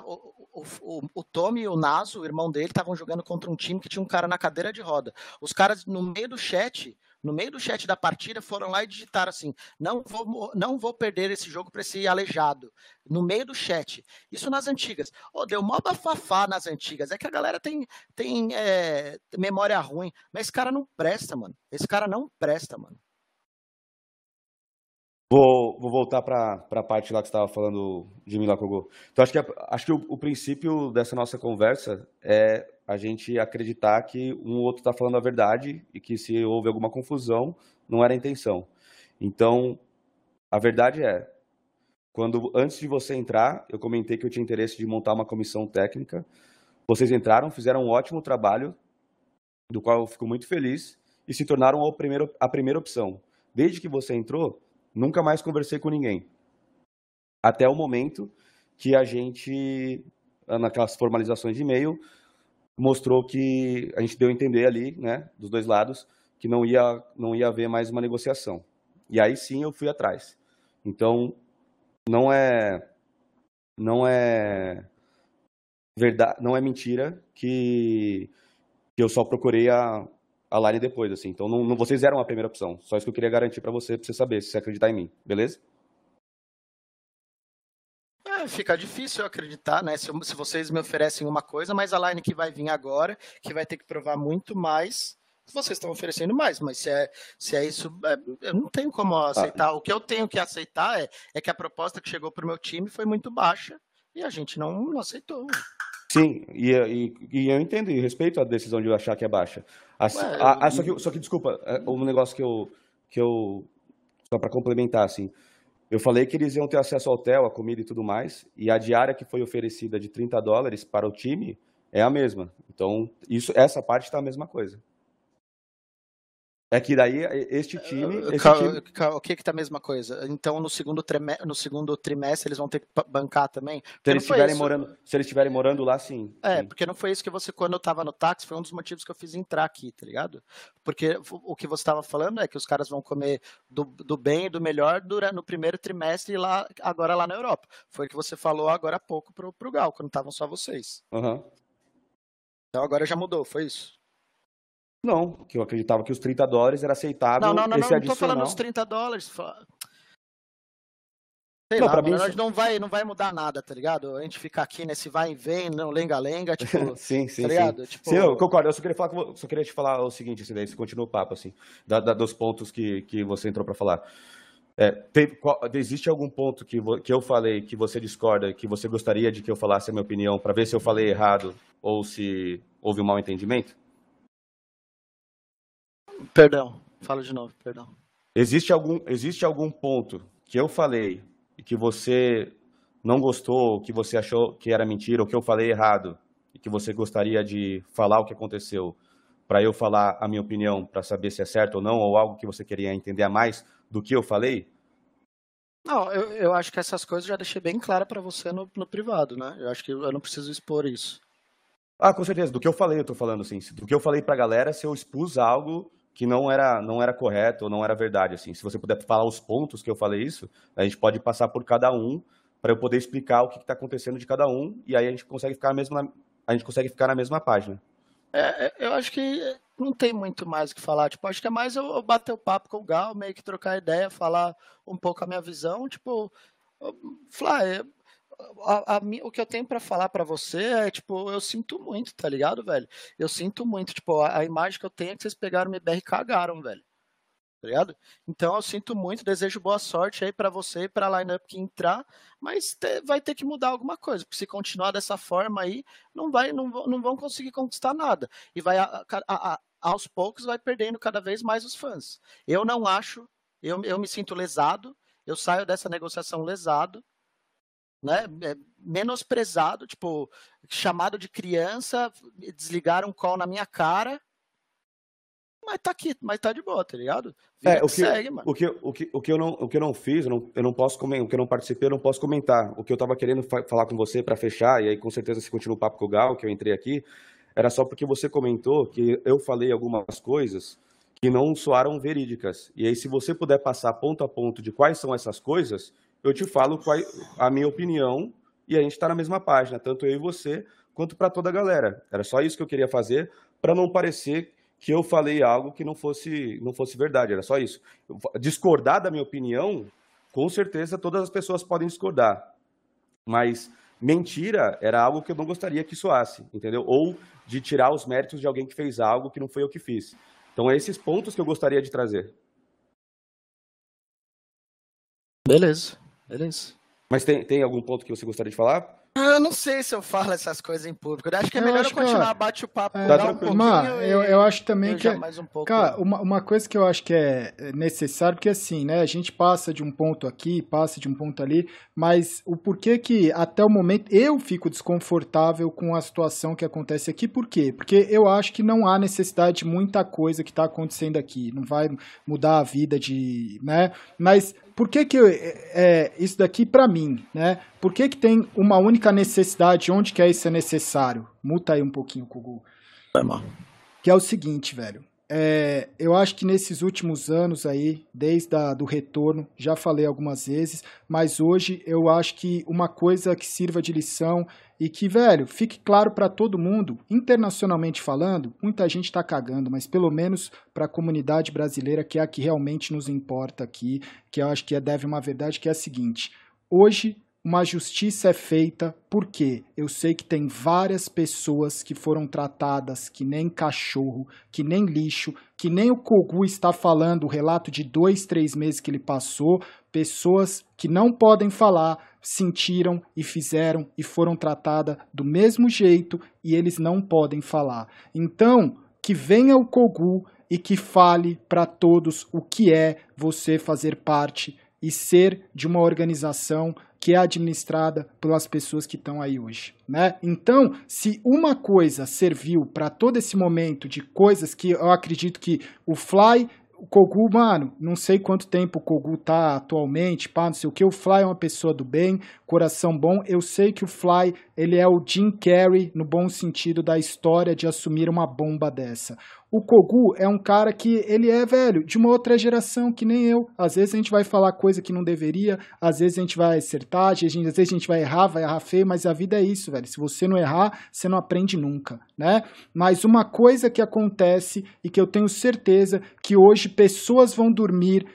O, o, o, Tommy e o Naso, o irmão dele, estavam jogando contra um time que tinha um cara na cadeira de roda. Os caras, no meio do chat, no meio do chat da partida, foram lá e digitaram assim: não vou, não vou perder esse jogo para esse aleijado. No meio do chat. Isso nas antigas. Oh, deu mó bafafá nas antigas. É que a galera tem, tem é, memória ruim. Mas esse cara não presta, mano. Esse cara não presta, mano. Vou, vou voltar para a parte lá que você estava falando de Milakogô. Então, acho que, acho que o, o, princípio dessa nossa conversa é a gente acreditar que um ou outro está falando a verdade e que se houve alguma confusão, não era a intenção. Então, a verdade é, quando antes de você entrar, eu comentei que eu tinha interesse de montar uma comissão técnica. Vocês entraram, fizeram um ótimo trabalho, do qual eu fico muito feliz, e se tornaram a primeira, a primeira opção. Desde que você entrou, Nunca mais conversei com ninguém. Até o momento que a gente, naquelas formalizações de e-mail, mostrou que a gente deu a entender ali, né, dos dois lados, que não ia, não ia haver mais uma negociação. E aí sim eu fui atrás. Então, não é não é verdade, não é mentira que, que eu só procurei a, a line depois, assim. Então, não, não, vocês eram a primeira opção. Só isso que eu queria garantir para você, para você saber, se você acreditar em mim, beleza? É, fica difícil eu acreditar, né? Se, se, vocês me oferecem uma coisa, mas a line que vai vir agora, que vai ter que provar muito mais, vocês estão oferecendo mais. Mas se é, se é isso, é, eu não tenho como aceitar. Ah. O que eu tenho que aceitar é, é que a proposta que chegou para o meu time foi muito baixa e a gente não, não aceitou. Sim, e, e, e, eu entendo e respeito a decisão de achar que é baixa. Assim, Ué, a, a, só, que, só que, desculpa, é, um negócio que eu. Que eu só para complementar, assim. Eu falei que eles iam ter acesso ao hotel, a comida e tudo mais, e a diária que foi oferecida de 30 dólares para o time é a mesma. Então, isso, essa parte está a mesma coisa. É que daí este time. Este time... O que que tá a mesma coisa? Então no segundo, trime... no segundo trimestre eles vão ter que bancar também? se eles, estiverem morando, se eles estiverem morando lá, sim. É, sim. porque não foi isso que você, quando eu tava no táxi, foi um dos motivos que eu fiz entrar aqui, tá ligado? Porque o que você estava falando é que os caras vão comer do, do bem e do melhor durante, no primeiro trimestre lá, agora lá na Europa. Foi o que você falou agora há pouco pro, pro Gal, quando estavam só vocês. Uhum. Então agora já mudou, foi isso? Não, que eu acreditava que os 30 dólares era aceitável. Não, não, não, esse não, não tô falando os 30 dólares. Sei não, lá, mim, não vai, não vai mudar nada, tá ligado? A gente fica aqui nesse vai e vem, não lenga-lenga, tipo. sim, sim, tá ligado? Sim. Tipo... sim, eu concordo. Eu só queria, falar com, só queria te falar o seguinte, assim, daí você continua o papo, assim, da, da, dos pontos que, que você entrou para falar. É, tem, qual, existe algum ponto que, que eu falei que você discorda, que você gostaria de que eu falasse a minha opinião, para ver se eu falei errado ou se houve um mal entendimento? Perdão, fala de novo, perdão. Existe algum, existe algum ponto que eu falei e que você não gostou, que você achou que era mentira, ou que eu falei errado, e que você gostaria de falar o que aconteceu, para eu falar a minha opinião, para saber se é certo ou não, ou algo que você queria entender a mais do que eu falei? Não, eu, eu acho que essas coisas eu já deixei bem claro para você no, no privado, né? Eu acho que eu não preciso expor isso. Ah, com certeza. Do que eu falei, eu tô falando assim. Do que eu falei pra galera, se eu expus algo que não era, não era correto ou não era verdade. Assim, se você puder falar os pontos que eu falei isso, a gente pode passar por cada um para eu poder explicar o que está acontecendo de cada um e aí a gente consegue ficar mesmo a gente consegue ficar na mesma página. É, é, eu acho que não tem muito mais o que falar. Tipo, acho que é mais eu, eu bater o papo com o Gal, meio que trocar ideia, falar um pouco a minha visão. Tipo, Fly, a, a, o que eu tenho para falar para você é, tipo, eu sinto muito, tá ligado, velho? Eu sinto muito, tipo, a, a imagem que eu tenho é que vocês pegaram o MBR e cagaram, velho. Tá ligado? Então eu sinto muito, desejo boa sorte aí para você e pra lineup que entrar, mas te, vai ter que mudar alguma coisa, porque se continuar dessa forma aí, não vai, não, não vão conseguir conquistar nada. E vai a, aos poucos vai perdendo cada vez mais os fãs. Eu não acho, eu, eu me sinto lesado, eu saio dessa negociação lesado, né, é menosprezado, tipo, chamado de criança, desligaram um call na minha cara, mas tá aqui, mas tá de boa, tá ligado? é, o que, segue, mano. O que, o, que, o, que eu não, o que eu não fiz, eu não, eu não posso comentar, o que eu não participei, eu não posso comentar. O que eu tava querendo fa falar com você para fechar, e aí com certeza se continua o papo com o Gal, que eu entrei aqui, era só porque você comentou que eu falei algumas coisas que não soaram verídicas. E aí, se você puder passar ponto a ponto de quais são essas coisas, eu te falo qual, a minha opinião e a gente está na mesma página, tanto eu e você, quanto para toda a galera. Era só isso que eu queria fazer, para não parecer que eu falei algo que não fosse, não fosse verdade, era só isso. Discordar da minha opinião, com certeza todas as pessoas podem discordar, mas mentira era algo que eu não gostaria que soasse, entendeu? Ou de tirar os méritos de alguém que fez algo que não foi eu que fiz. Então, é esses pontos que eu gostaria de trazer. Beleza, beleza. Mas tem, tem algum ponto que você gostaria de falar? Eu não sei se eu falo essas coisas em público. Eu acho que é eu melhor eu continuar bate o papo. É, tá um Uma, eu, eu acho também que. É, mais um pouco. Cara, uma, uma coisa que eu acho que é necessário, porque assim, né? A gente passa de um ponto aqui, passa de um ponto ali, mas o porquê que até o momento eu fico desconfortável com a situação que acontece aqui, por quê? Porque eu acho que não há necessidade de muita coisa que está acontecendo aqui. Não vai mudar a vida de. né? Mas por que, que é, isso daqui para mim, né? Por que, que tem uma única necessidade? Onde que é isso é necessário? Muta aí um pouquinho, Kugu. Vai mal. Que é o seguinte, velho. É, eu acho que nesses últimos anos aí, desde o do retorno, já falei algumas vezes, mas hoje eu acho que uma coisa que sirva de lição e que, velho, fique claro para todo mundo, internacionalmente falando, muita gente está cagando, mas pelo menos para a comunidade brasileira, que é a que realmente nos importa aqui, que eu acho que é, deve uma verdade, que é a seguinte: hoje uma justiça é feita porque eu sei que tem várias pessoas que foram tratadas que nem cachorro, que nem lixo, que nem o Kogu está falando, o relato de dois, três meses que ele passou, pessoas que não podem falar, sentiram e fizeram e foram tratadas do mesmo jeito e eles não podem falar. Então, que venha o Kogu e que fale para todos o que é você fazer parte e ser de uma organização que é administrada pelas pessoas que estão aí hoje, né? Então, se uma coisa serviu para todo esse momento de coisas que eu acredito que o Fly o Kogu, mano, não sei quanto tempo o Kogu tá atualmente, pá, não sei o que. O Fly é uma pessoa do bem, coração bom. Eu sei que o Fly, ele é o Jim Carrey, no bom sentido da história de assumir uma bomba dessa. O Kogu é um cara que ele é velho, de uma outra geração, que nem eu. Às vezes a gente vai falar coisa que não deveria, às vezes a gente vai acertar, às vezes a gente vai errar, vai errar feio, mas a vida é isso, velho. Se você não errar, você não aprende nunca, né? Mas uma coisa que acontece e que eu tenho certeza que hoje pessoas vão dormir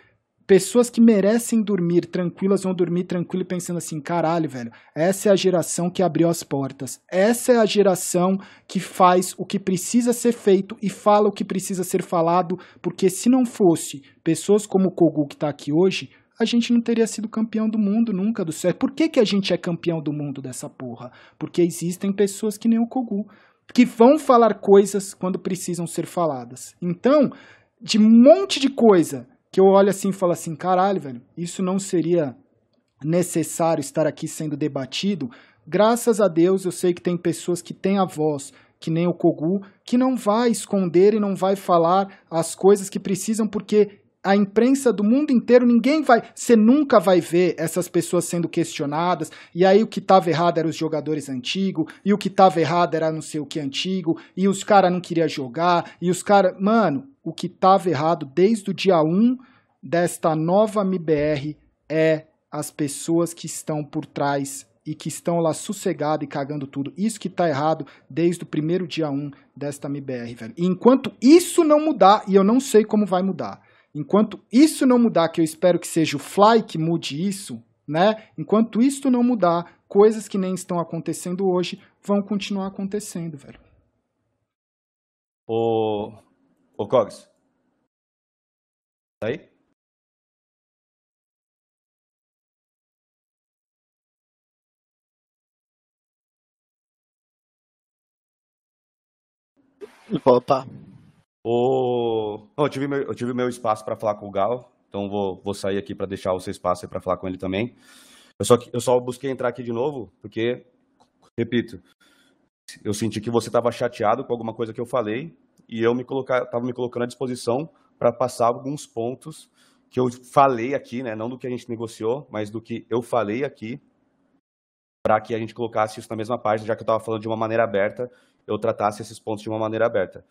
Pessoas que merecem dormir tranquilas vão dormir tranquilo pensando assim: caralho, velho, essa é a geração que abriu as portas. Essa é a geração que faz o que precisa ser feito e fala o que precisa ser falado, porque se não fosse pessoas como o Kogu que está aqui hoje, a gente não teria sido campeão do mundo nunca do céu. Por que, que a gente é campeão do mundo dessa porra? Porque existem pessoas que nem o Kogu, que vão falar coisas quando precisam ser faladas. Então, de um monte de coisa que eu olho assim e falo assim, caralho, velho, isso não seria necessário estar aqui sendo debatido. Graças a Deus eu sei que tem pessoas que têm a voz, que nem o Kogu, que não vai esconder e não vai falar as coisas que precisam, porque a imprensa do mundo inteiro, ninguém vai, você nunca vai ver essas pessoas sendo questionadas, e aí o que estava errado era os jogadores antigos, e o que estava errado era não sei o que antigo, e os caras não queriam jogar, e os caras, mano, o que estava errado desde o dia 1 desta nova MBR é as pessoas que estão por trás e que estão lá sossegadas e cagando tudo. Isso que está errado desde o primeiro dia 1 desta MBR, velho. E enquanto isso não mudar, e eu não sei como vai mudar, enquanto isso não mudar, que eu espero que seja o Fly que mude isso, né? Enquanto isso não mudar, coisas que nem estão acontecendo hoje vão continuar acontecendo, velho. O Ô, Cogs. Tá aí? Opa. O... eu, tive meu, eu tive meu espaço para falar com o Gal, então vou, vou sair aqui para deixar o seu espaço para falar com ele também. Eu só, eu só busquei entrar aqui de novo porque, repito, eu senti que você estava chateado com alguma coisa que eu falei e eu me estava me colocando à disposição para passar alguns pontos que eu falei aqui, né, não do que a gente negociou, mas do que eu falei aqui, para que a gente colocasse isso na mesma página, já que eu estava falando de uma maneira aberta eu tratasse esses pontos de uma maneira aberta.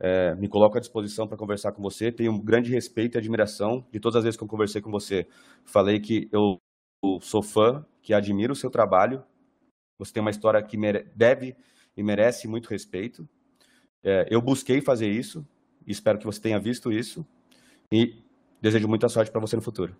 É, me coloco à disposição para conversar com você. Tenho um grande respeito e admiração de todas as vezes que eu conversei com você. Falei que eu sou fã, que admiro o seu trabalho. Você tem uma história que deve e merece muito respeito. É, eu busquei fazer isso, espero que você tenha visto isso e desejo muita sorte para você no futuro.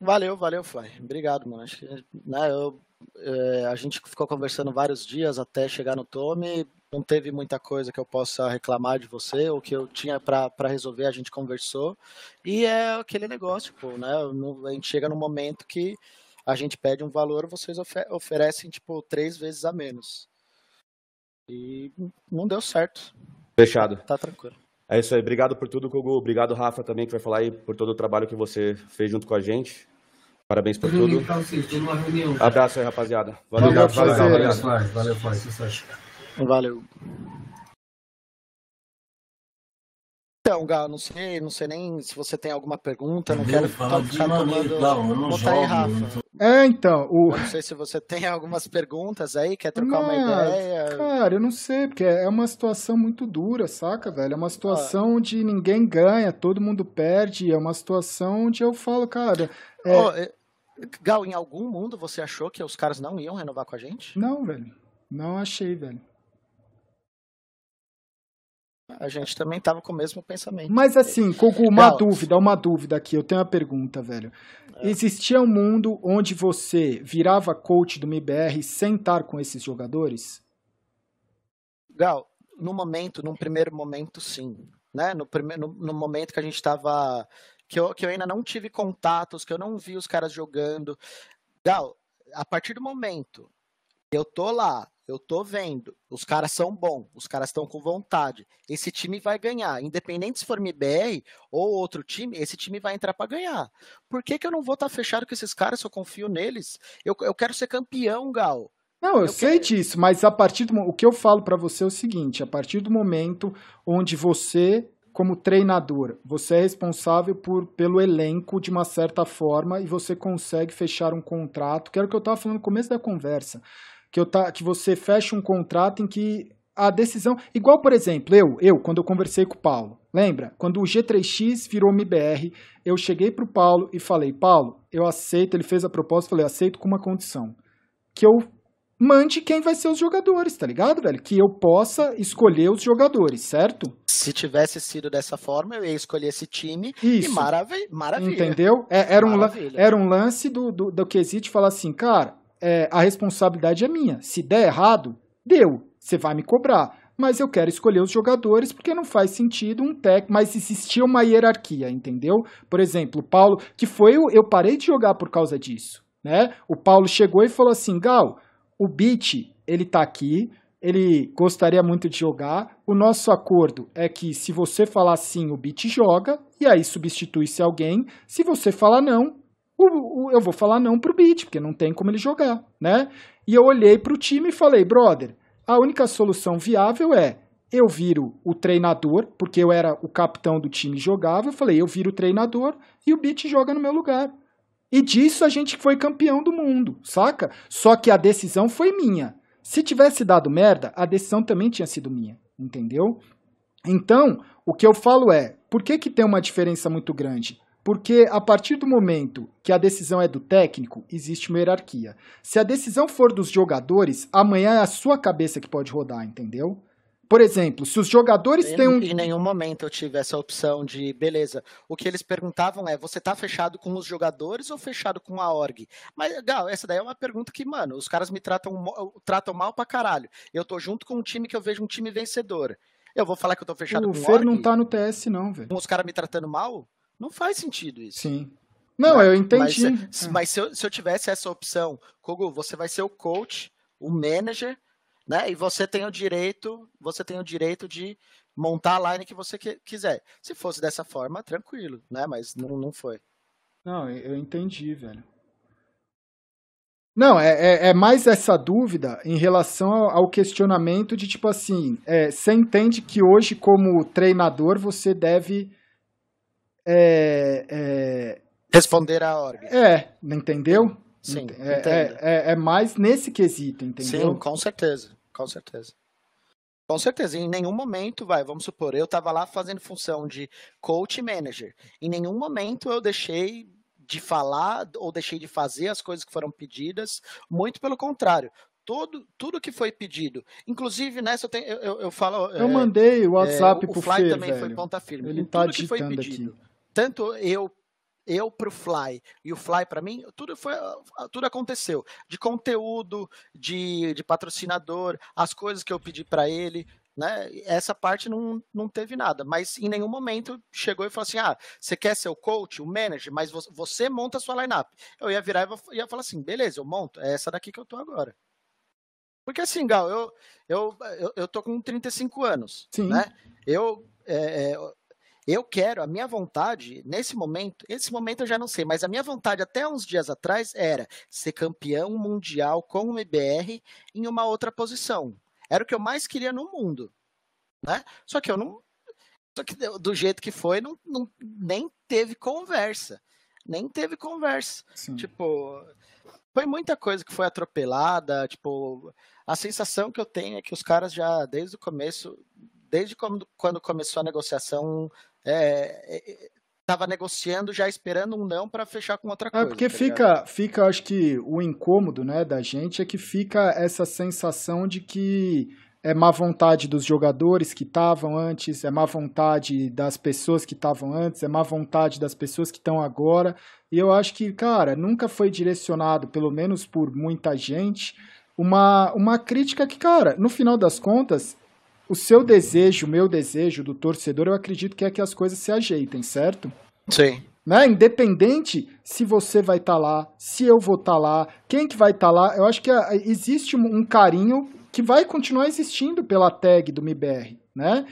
Valeu, valeu, Fly. Obrigado, mano. Acho que, né, eu, é, a gente ficou conversando vários dias até chegar no Tome. Não teve muita coisa que eu possa reclamar de você, ou que eu tinha para resolver, a gente conversou. E é aquele negócio, pô, né? A gente chega num momento que a gente pede um valor, vocês oferecem, tipo, três vezes a menos. E não deu certo. Fechado. Tá tranquilo. É isso aí. Obrigado por tudo, Kogu. Obrigado, Rafa, também, que vai falar aí por todo o trabalho que você fez junto com a gente. Parabéns por tudo. Abraço aí, rapaziada. Valeu, valeu, valeu, valeu, valeu, valeu, valeu, valeu. Então, Gal, não sei, não sei nem se você tem alguma pergunta, não quero ficar, ficar tomando. Não, Botar aí, Rafa. É, então. O... não sei se você tem algumas perguntas aí, quer trocar uma ideia. Cara, eu não sei, porque é uma situação muito dura, saca, velho? É uma situação ah. onde ninguém ganha, todo mundo perde. É uma situação onde eu falo, cara. É... Oh, Gal, em algum mundo você achou que os caras não iam renovar com a gente? Não, velho. Não achei, velho. A gente também tava com o mesmo pensamento. Mas assim, Kogu, uma Não. dúvida, uma dúvida aqui. Eu tenho uma pergunta, velho. É. Existia um mundo onde você virava coach do MBR sem estar com esses jogadores? Gal, no momento, num primeiro momento, sim. Né? No, primeiro, no, no momento que a gente estava. Que eu, que eu ainda não tive contatos, que eu não vi os caras jogando. Gal, a partir do momento eu tô lá, eu tô vendo, os caras são bons, os caras estão com vontade. Esse time vai ganhar, independente se for MBR ou outro time, esse time vai entrar para ganhar. Por que, que eu não vou estar tá fechado com esses caras se eu confio neles? Eu, eu quero ser campeão, Gal. Não, eu, eu sei quero... disso, mas a partir do o que eu falo para você é o seguinte: a partir do momento onde você como treinador, você é responsável por, pelo elenco de uma certa forma e você consegue fechar um contrato, que era o que eu estava falando no começo da conversa que, eu tá, que você fecha um contrato em que a decisão. Igual, por exemplo, eu, eu, quando eu conversei com o Paulo, lembra? Quando o G3X virou MBR, eu cheguei para o Paulo e falei, Paulo, eu aceito, ele fez a proposta, falei, aceito com uma condição. Que eu mande quem vai ser os jogadores, tá ligado, velho? Que eu possa escolher os jogadores, certo? Se tivesse sido dessa forma, eu ia escolher esse time Isso. e maravilha. maravilha. Entendeu? É, era, um, era um lance do, do, do quesito falar assim, cara, é, a responsabilidade é minha. Se der errado, deu. Você vai me cobrar. Mas eu quero escolher os jogadores porque não faz sentido um técnico. Mas existia uma hierarquia, entendeu? Por exemplo, o Paulo, que foi. Eu parei de jogar por causa disso. Né? O Paulo chegou e falou assim: Gal, o Beat, ele tá aqui, ele gostaria muito de jogar. O nosso acordo é que se você falar sim, o Beat joga, e aí substitui-se alguém. Se você falar não, o, o, eu vou falar não pro Beat, porque não tem como ele jogar, né? E eu olhei pro time e falei, brother, a única solução viável é eu viro o treinador, porque eu era o capitão do time e jogava, eu falei, eu viro o treinador e o Beat joga no meu lugar. E disso a gente foi campeão do mundo, saca? Só que a decisão foi minha. Se tivesse dado merda, a decisão também tinha sido minha, entendeu? Então, o que eu falo é, por que, que tem uma diferença muito grande? Porque a partir do momento que a decisão é do técnico, existe uma hierarquia. Se a decisão for dos jogadores, amanhã é a sua cabeça que pode rodar, entendeu? Por exemplo, se os jogadores em, têm um. Em nenhum momento eu tive essa opção de, beleza, o que eles perguntavam é: você tá fechado com os jogadores ou fechado com a org? Mas, Gal, essa daí é uma pergunta que, mano, os caras me tratam, tratam mal pra caralho. Eu tô junto com um time que eu vejo um time vencedor. Eu vou falar que eu tô fechado o com o Fer não tá no TS, não, velho. Com os caras me tratando mal? Não faz sentido isso. Sim. Não, né? eu entendi. Mas, mas se, eu, se, eu, tivesse essa opção, Kogu, você vai ser o coach, o manager, né? E você tem o direito, você tem o direito de montar a line que você que, quiser. Se fosse dessa forma, tranquilo, né? Mas não, não foi. Não, eu entendi, velho. Não, é, é, é, mais essa dúvida em relação ao questionamento de tipo assim, é, você entende que hoje, como treinador, você deve é, é, Responder a org. É, entendeu? sim. É, é, é, é, mais nesse quesito, entendeu? Sim, com certeza. Com certeza. Com certeza, em nenhum momento, vai, vamos supor, eu estava lá fazendo função de coach manager. Em nenhum momento eu deixei de falar ou deixei de fazer as coisas que foram pedidas, muito pelo contrário. Todo, tudo que foi pedido, inclusive nessa eu, tenho, eu, eu, eu falo. Eu é, mandei o WhatsApp é, pro O Fly Fer, também velho. foi ponta firme. Ele tá tudo que foi pedido, aqui. Tanto eu eu pro Fly e o Fly para mim, tudo foi tudo aconteceu. De conteúdo, de, de patrocinador, as coisas que eu pedi para ele, né? Essa parte não, não teve nada, mas em nenhum momento chegou e falou assim: ah, você quer ser o coach, o manager, mas você monta a sua lineup. Eu ia virar e ia falar assim: beleza, eu monto, é essa daqui que eu tô agora. Porque assim, Gal, eu, eu, eu, eu tô com 35 anos, Sim. né? Eu, é, é eu quero, a minha vontade, nesse momento, esse momento eu já não sei, mas a minha vontade até uns dias atrás era ser campeão mundial com o MBR em uma outra posição. Era o que eu mais queria no mundo. Né? Só que eu não. Só que do jeito que foi, não, não nem teve conversa. Nem teve conversa. Sim. Tipo, foi muita coisa que foi atropelada. Tipo, a sensação que eu tenho é que os caras já, desde o começo, desde quando, quando começou a negociação, é, é, negociando já esperando um não para fechar com outra é, coisa. É porque tá fica, fica, acho que o incômodo, né, da gente é que fica essa sensação de que é má vontade dos jogadores que estavam antes, é má vontade das pessoas que estavam antes, é má vontade das pessoas que estão agora. E eu acho que, cara, nunca foi direcionado, pelo menos por muita gente, uma, uma crítica que, cara, no final das contas, o seu desejo, o meu desejo do torcedor, eu acredito que é que as coisas se ajeitem, certo? Sim. Né? Independente se você vai estar tá lá, se eu vou estar tá lá, quem que vai estar tá lá, eu acho que ah, existe um carinho que vai continuar existindo pela tag do MIBR. Né?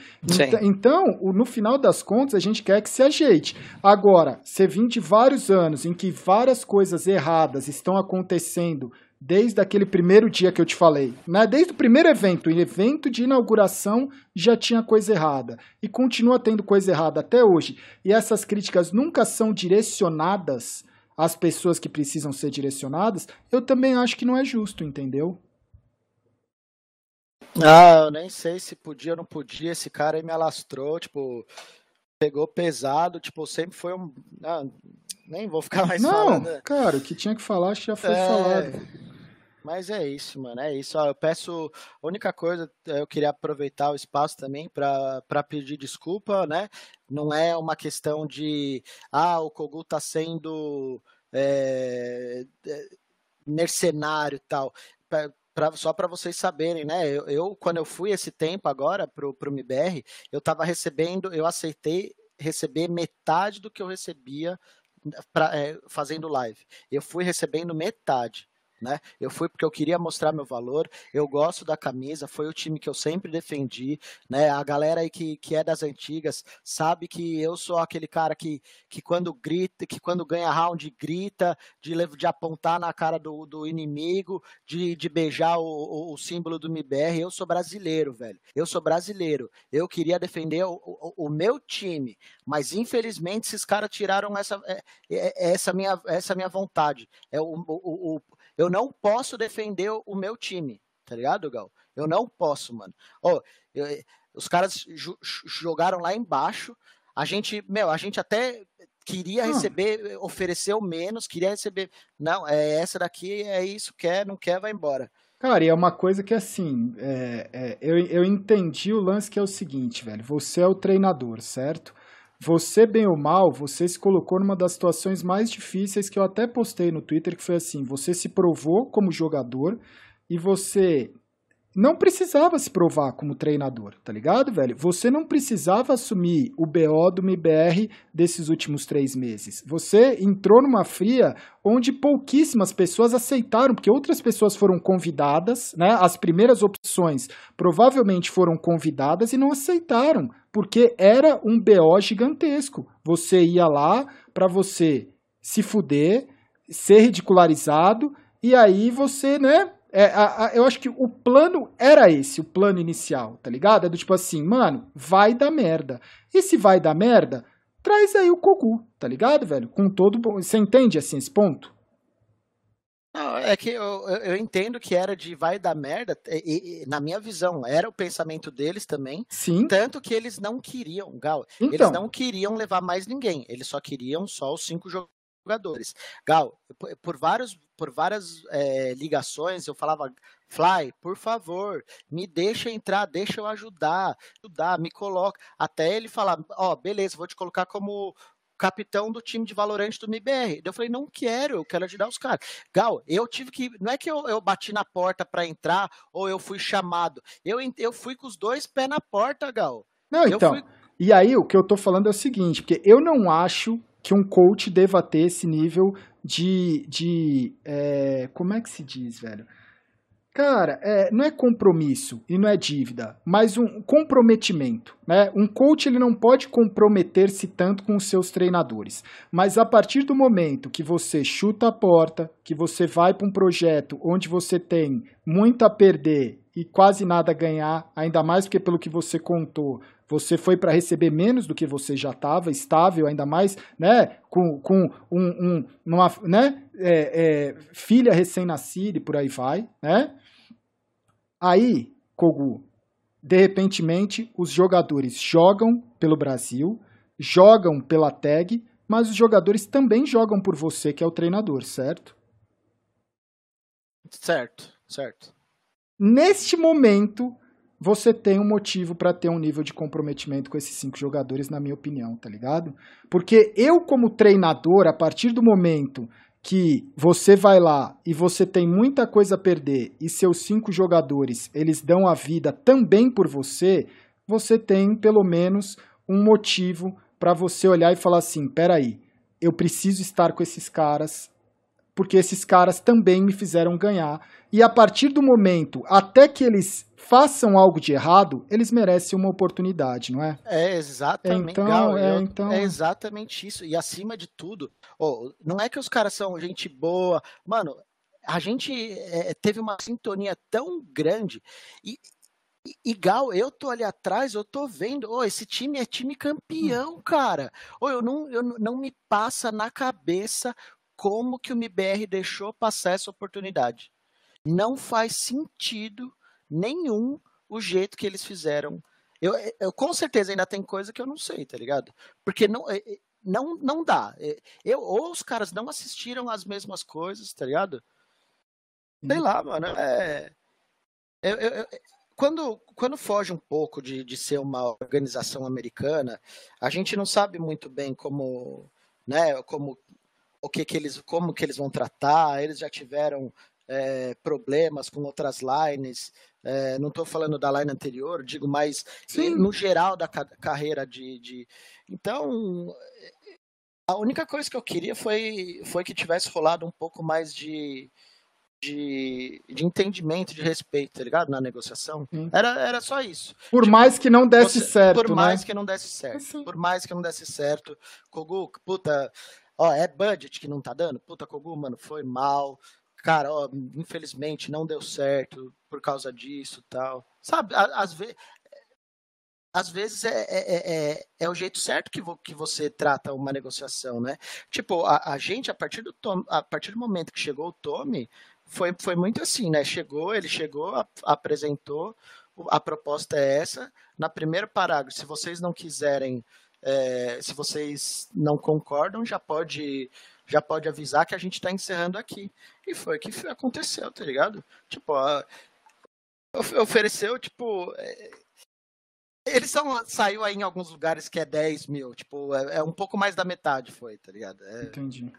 Então, no final das contas, a gente quer que se ajeite. Agora, você vem de vários anos em que várias coisas erradas estão acontecendo desde aquele primeiro dia que eu te falei. Né? Desde o primeiro evento, o evento de inauguração já tinha coisa errada. E continua tendo coisa errada até hoje. E essas críticas nunca são direcionadas às pessoas que precisam ser direcionadas. Eu também acho que não é justo, entendeu? Ah, eu nem sei se podia ou não podia. Esse cara aí me alastrou, tipo, pegou pesado, tipo, sempre foi um. Ah, nem vou ficar mais não, falando. Não, cara, o que tinha que falar já foi é... falado. Mas é isso, mano, é isso. Ó, eu peço, a única coisa, eu queria aproveitar o espaço também para pedir desculpa, né? Não é uma questão de, ah, o Kogu tá sendo é, mercenário e tal. Pra, só para vocês saberem, né? Eu, eu, quando eu fui esse tempo agora pro, pro MBR, eu estava recebendo, eu aceitei receber metade do que eu recebia pra, é, fazendo live. Eu fui recebendo metade né? Eu fui porque eu queria mostrar meu valor, eu gosto da camisa, foi o time que eu sempre defendi, né? A galera aí que, que é das antigas sabe que eu sou aquele cara que, que quando grita, que quando ganha round grita, de, de apontar na cara do, do inimigo, de, de beijar o, o, o símbolo do MBR. Eu sou brasileiro, velho. Eu sou brasileiro. Eu queria defender o, o, o meu time, mas infelizmente esses caras tiraram essa, é, é, essa, minha, essa minha vontade. É o, o, o, eu não posso defender o meu time, tá ligado, Gal? Eu não posso, mano. Oh, eu, os caras jogaram lá embaixo. A gente, meu, a gente até queria receber, ofereceu menos, queria receber. Não, é essa daqui, é isso, quer, não quer, vai embora. Cara, e é uma coisa que assim, é, é, eu, eu entendi o lance que é o seguinte, velho. Você é o treinador, certo? Você, bem ou mal, você se colocou numa das situações mais difíceis que eu até postei no Twitter, que foi assim: você se provou como jogador e você não precisava se provar como treinador, tá ligado, velho? Você não precisava assumir o BO do MBR desses últimos três meses. Você entrou numa fria onde pouquíssimas pessoas aceitaram, porque outras pessoas foram convidadas, né? As primeiras opções provavelmente foram convidadas e não aceitaram, porque era um BO gigantesco. Você ia lá para você se fuder, ser ridicularizado, e aí você, né, é, a, a, eu acho que o plano era esse, o plano inicial, tá ligado? É do tipo assim, mano, vai dar merda. E se vai dar merda, traz aí o Kogu, tá ligado, velho? Com todo. Você entende assim esse ponto? Não, é que eu, eu entendo que era de vai dar merda, e, e, na minha visão, era o pensamento deles também. Sim. Tanto que eles não queriam, Gal, então. eles não queriam levar mais ninguém, eles só queriam só os cinco jogadores. Gal, por, vários, por várias é, ligações, eu falava, Fly, por favor, me deixa entrar, deixa eu ajudar, ajudar, me coloca. Até ele falar, ó, oh, beleza, vou te colocar como capitão do time de Valorante do MBR. Eu falei, não quero, eu quero ajudar os caras. Gal, eu tive que. Não é que eu, eu bati na porta para entrar ou eu fui chamado. Eu, eu fui com os dois pés na porta, Gal. Não, eu então. Fui... E aí, o que eu tô falando é o seguinte, porque eu não acho que um coach deva ter esse nível de. de é, como é que se diz, velho? Cara, é, não é compromisso e não é dívida, mas um comprometimento. Né? Um coach ele não pode comprometer-se tanto com os seus treinadores, mas a partir do momento que você chuta a porta, que você vai para um projeto onde você tem muito a perder e quase nada a ganhar, ainda mais porque pelo que você contou, você foi para receber menos do que você já estava, estável, ainda mais, né, com, com um, um uma, né, é, é, filha recém-nascida e por aí vai, né? Aí, Kogu, de repentemente, os jogadores jogam pelo Brasil, jogam pela tag, mas os jogadores também jogam por você, que é o treinador, certo? Certo, certo. Neste momento, você tem um motivo para ter um nível de comprometimento com esses cinco jogadores, na minha opinião, tá ligado? Porque eu, como treinador, a partir do momento que você vai lá e você tem muita coisa a perder e seus cinco jogadores eles dão a vida também por você, você tem pelo menos um motivo para você olhar e falar assim: peraí, eu preciso estar com esses caras porque esses caras também me fizeram ganhar. E a partir do momento, até que eles façam algo de errado, eles merecem uma oportunidade, não é? É exatamente. Então, Gal, é, eu, então... é exatamente isso. E acima de tudo, oh, não é que os caras são gente boa, mano. A gente é, teve uma sintonia tão grande e, Gal, eu tô ali atrás, eu tô vendo, oh, esse time é time campeão, cara. Oh, eu não, eu não me passa na cabeça como que o MBR deixou passar essa oportunidade. Não faz sentido nenhum o jeito que eles fizeram. Eu, eu com certeza ainda tem coisa que eu não sei, tá ligado? Porque não, é, é, não, não dá. É, eu, ou os caras não assistiram as mesmas coisas, tá ligado? Sei lá, mano. É, eu, eu, quando, quando foge um pouco de, de ser uma organização americana, a gente não sabe muito bem como, né, como o que, que eles, como que eles vão tratar. Eles já tiveram é, problemas com outras lines. É, não estou falando da line anterior, digo mais Sim. no geral da ca carreira de, de. Então, a única coisa que eu queria foi, foi que tivesse rolado um pouco mais de, de, de entendimento, de respeito, tá ligado? Na negociação. Era, era só isso. Por tipo, mais que não desse você, certo. Por mais né? que não desse certo. Por mais que não desse certo. Kogu, puta. Ó, é budget que não tá dando? Puta, Kogu, mano, foi mal cara, ó, infelizmente não deu certo por causa disso tal. Sabe, às vezes. Às vezes é, é, é, é, o jeito certo que, vo, que você trata uma negociação, né? Tipo, a, a gente, a partir, do Tom, a partir do momento que chegou o Tommy, foi, foi muito assim, né? Chegou, ele chegou, a, apresentou, a proposta é essa. Na primeiro parágrafo, se vocês não quiserem, é, se vocês não concordam, já pode já pode avisar que a gente está encerrando aqui. E foi o que aconteceu, tá ligado? Tipo, a, ofereceu, tipo. É, eles são, saiu aí em alguns lugares que é 10 mil, tipo, é, é um pouco mais da metade foi, tá ligado? É... Entendi.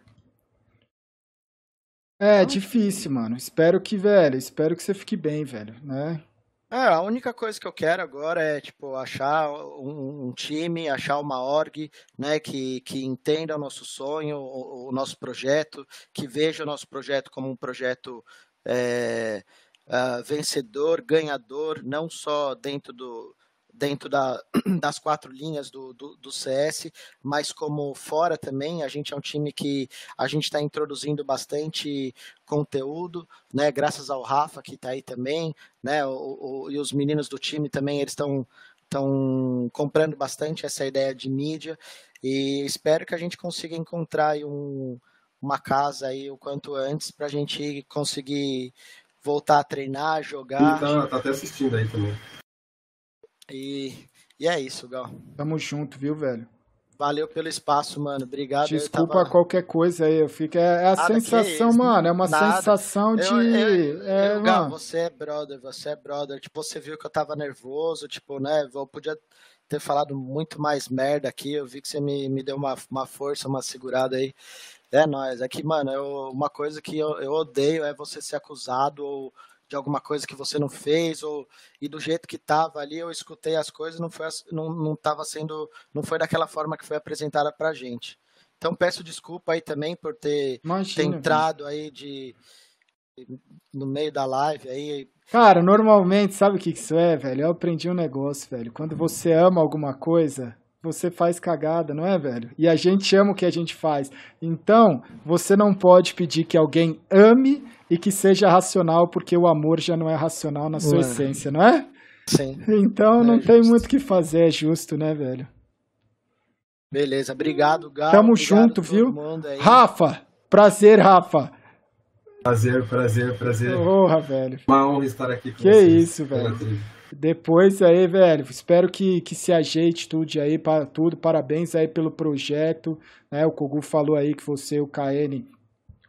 É, difícil, mano. Espero que, velho, espero que você fique bem, velho, né? É, a única coisa que eu quero agora é, tipo, achar um, um time, achar uma org, né, que, que entenda o nosso sonho, o, o nosso projeto, que veja o nosso projeto como um projeto é, uh, vencedor, ganhador, não só dentro do, dentro da, das quatro linhas do, do, do, CS, mas como fora também, a gente é um time que a gente está introduzindo bastante conteúdo, né? Graças ao Rafa que está aí também, né? O, o, e os meninos do time também eles estão estão comprando bastante essa ideia de mídia e espero que a gente consiga encontrar um, uma casa aí o quanto antes para a gente conseguir voltar a treinar, jogar. Ele tá, tá até assistindo aí também. E, e é isso, Gal. Tamo junto, viu, velho? Valeu pelo espaço, mano. Obrigado. Desculpa tava... qualquer coisa aí. Eu fico. É, é a Nada sensação, mano. É uma Nada. sensação de. Eu, eu, é, eu, mano. você é brother, você é brother. Tipo, você viu que eu tava nervoso, tipo, né? Eu podia ter falado muito mais merda aqui. Eu vi que você me, me deu uma, uma força, uma segurada aí. É nóis. É que, mano, eu, uma coisa que eu, eu odeio é você ser acusado ou de alguma coisa que você não fez ou e do jeito que tava ali eu escutei as coisas não foi não, não tava sendo não foi daquela forma que foi apresentada pra gente. Então peço desculpa aí também por ter, Imagina, ter entrado aí de no meio da live aí. Cara normalmente sabe o que isso é velho? Eu aprendi um negócio velho. Quando você ama alguma coisa você faz cagada, não é, velho? E a gente ama o que a gente faz. Então, você não pode pedir que alguém ame e que seja racional, porque o amor já não é racional na sua Ué. essência, não é? Sim. Então é não justo. tem muito o que fazer, é justo, né, velho? Beleza, obrigado, Gal. Tamo obrigado junto, viu? Rafa, prazer, Rafa. Prazer, prazer, prazer. Porra, velho. Uma honra estar aqui com que vocês. Que isso, velho. Depois aí, velho, espero que, que se ajeite tudo aí, para tudo. Parabéns aí pelo projeto, né? O Kogu falou aí que você o KN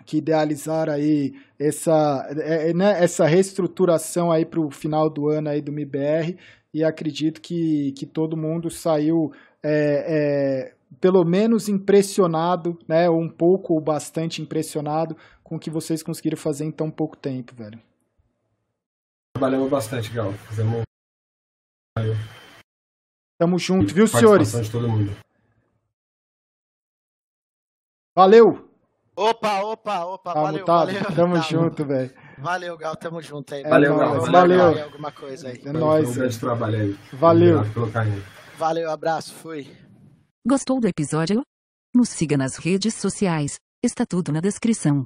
que idealizaram aí essa, é, é, né, essa reestruturação aí para o final do ano aí do MIBR e acredito que, que todo mundo saiu é, é, pelo menos impressionado, né, ou um pouco ou bastante impressionado com o que vocês conseguiram fazer em tão pouco tempo, velho. Trabalhamos bastante, Gal. Fizemos... Tamo junto, viu, senhores? De todo mundo. Valeu! Opa, opa, opa, tá valeu, mutado? valeu. Tamo junto, velho. Valeu, Gal, tamo junto aí. É valeu, Gal. Valeu. valeu. Alguma coisa aí. É nóis. Um grande trabalho aí. Valeu. Valeu, abraço, fui. Gostou do episódio? Nos siga nas redes sociais, está tudo na descrição.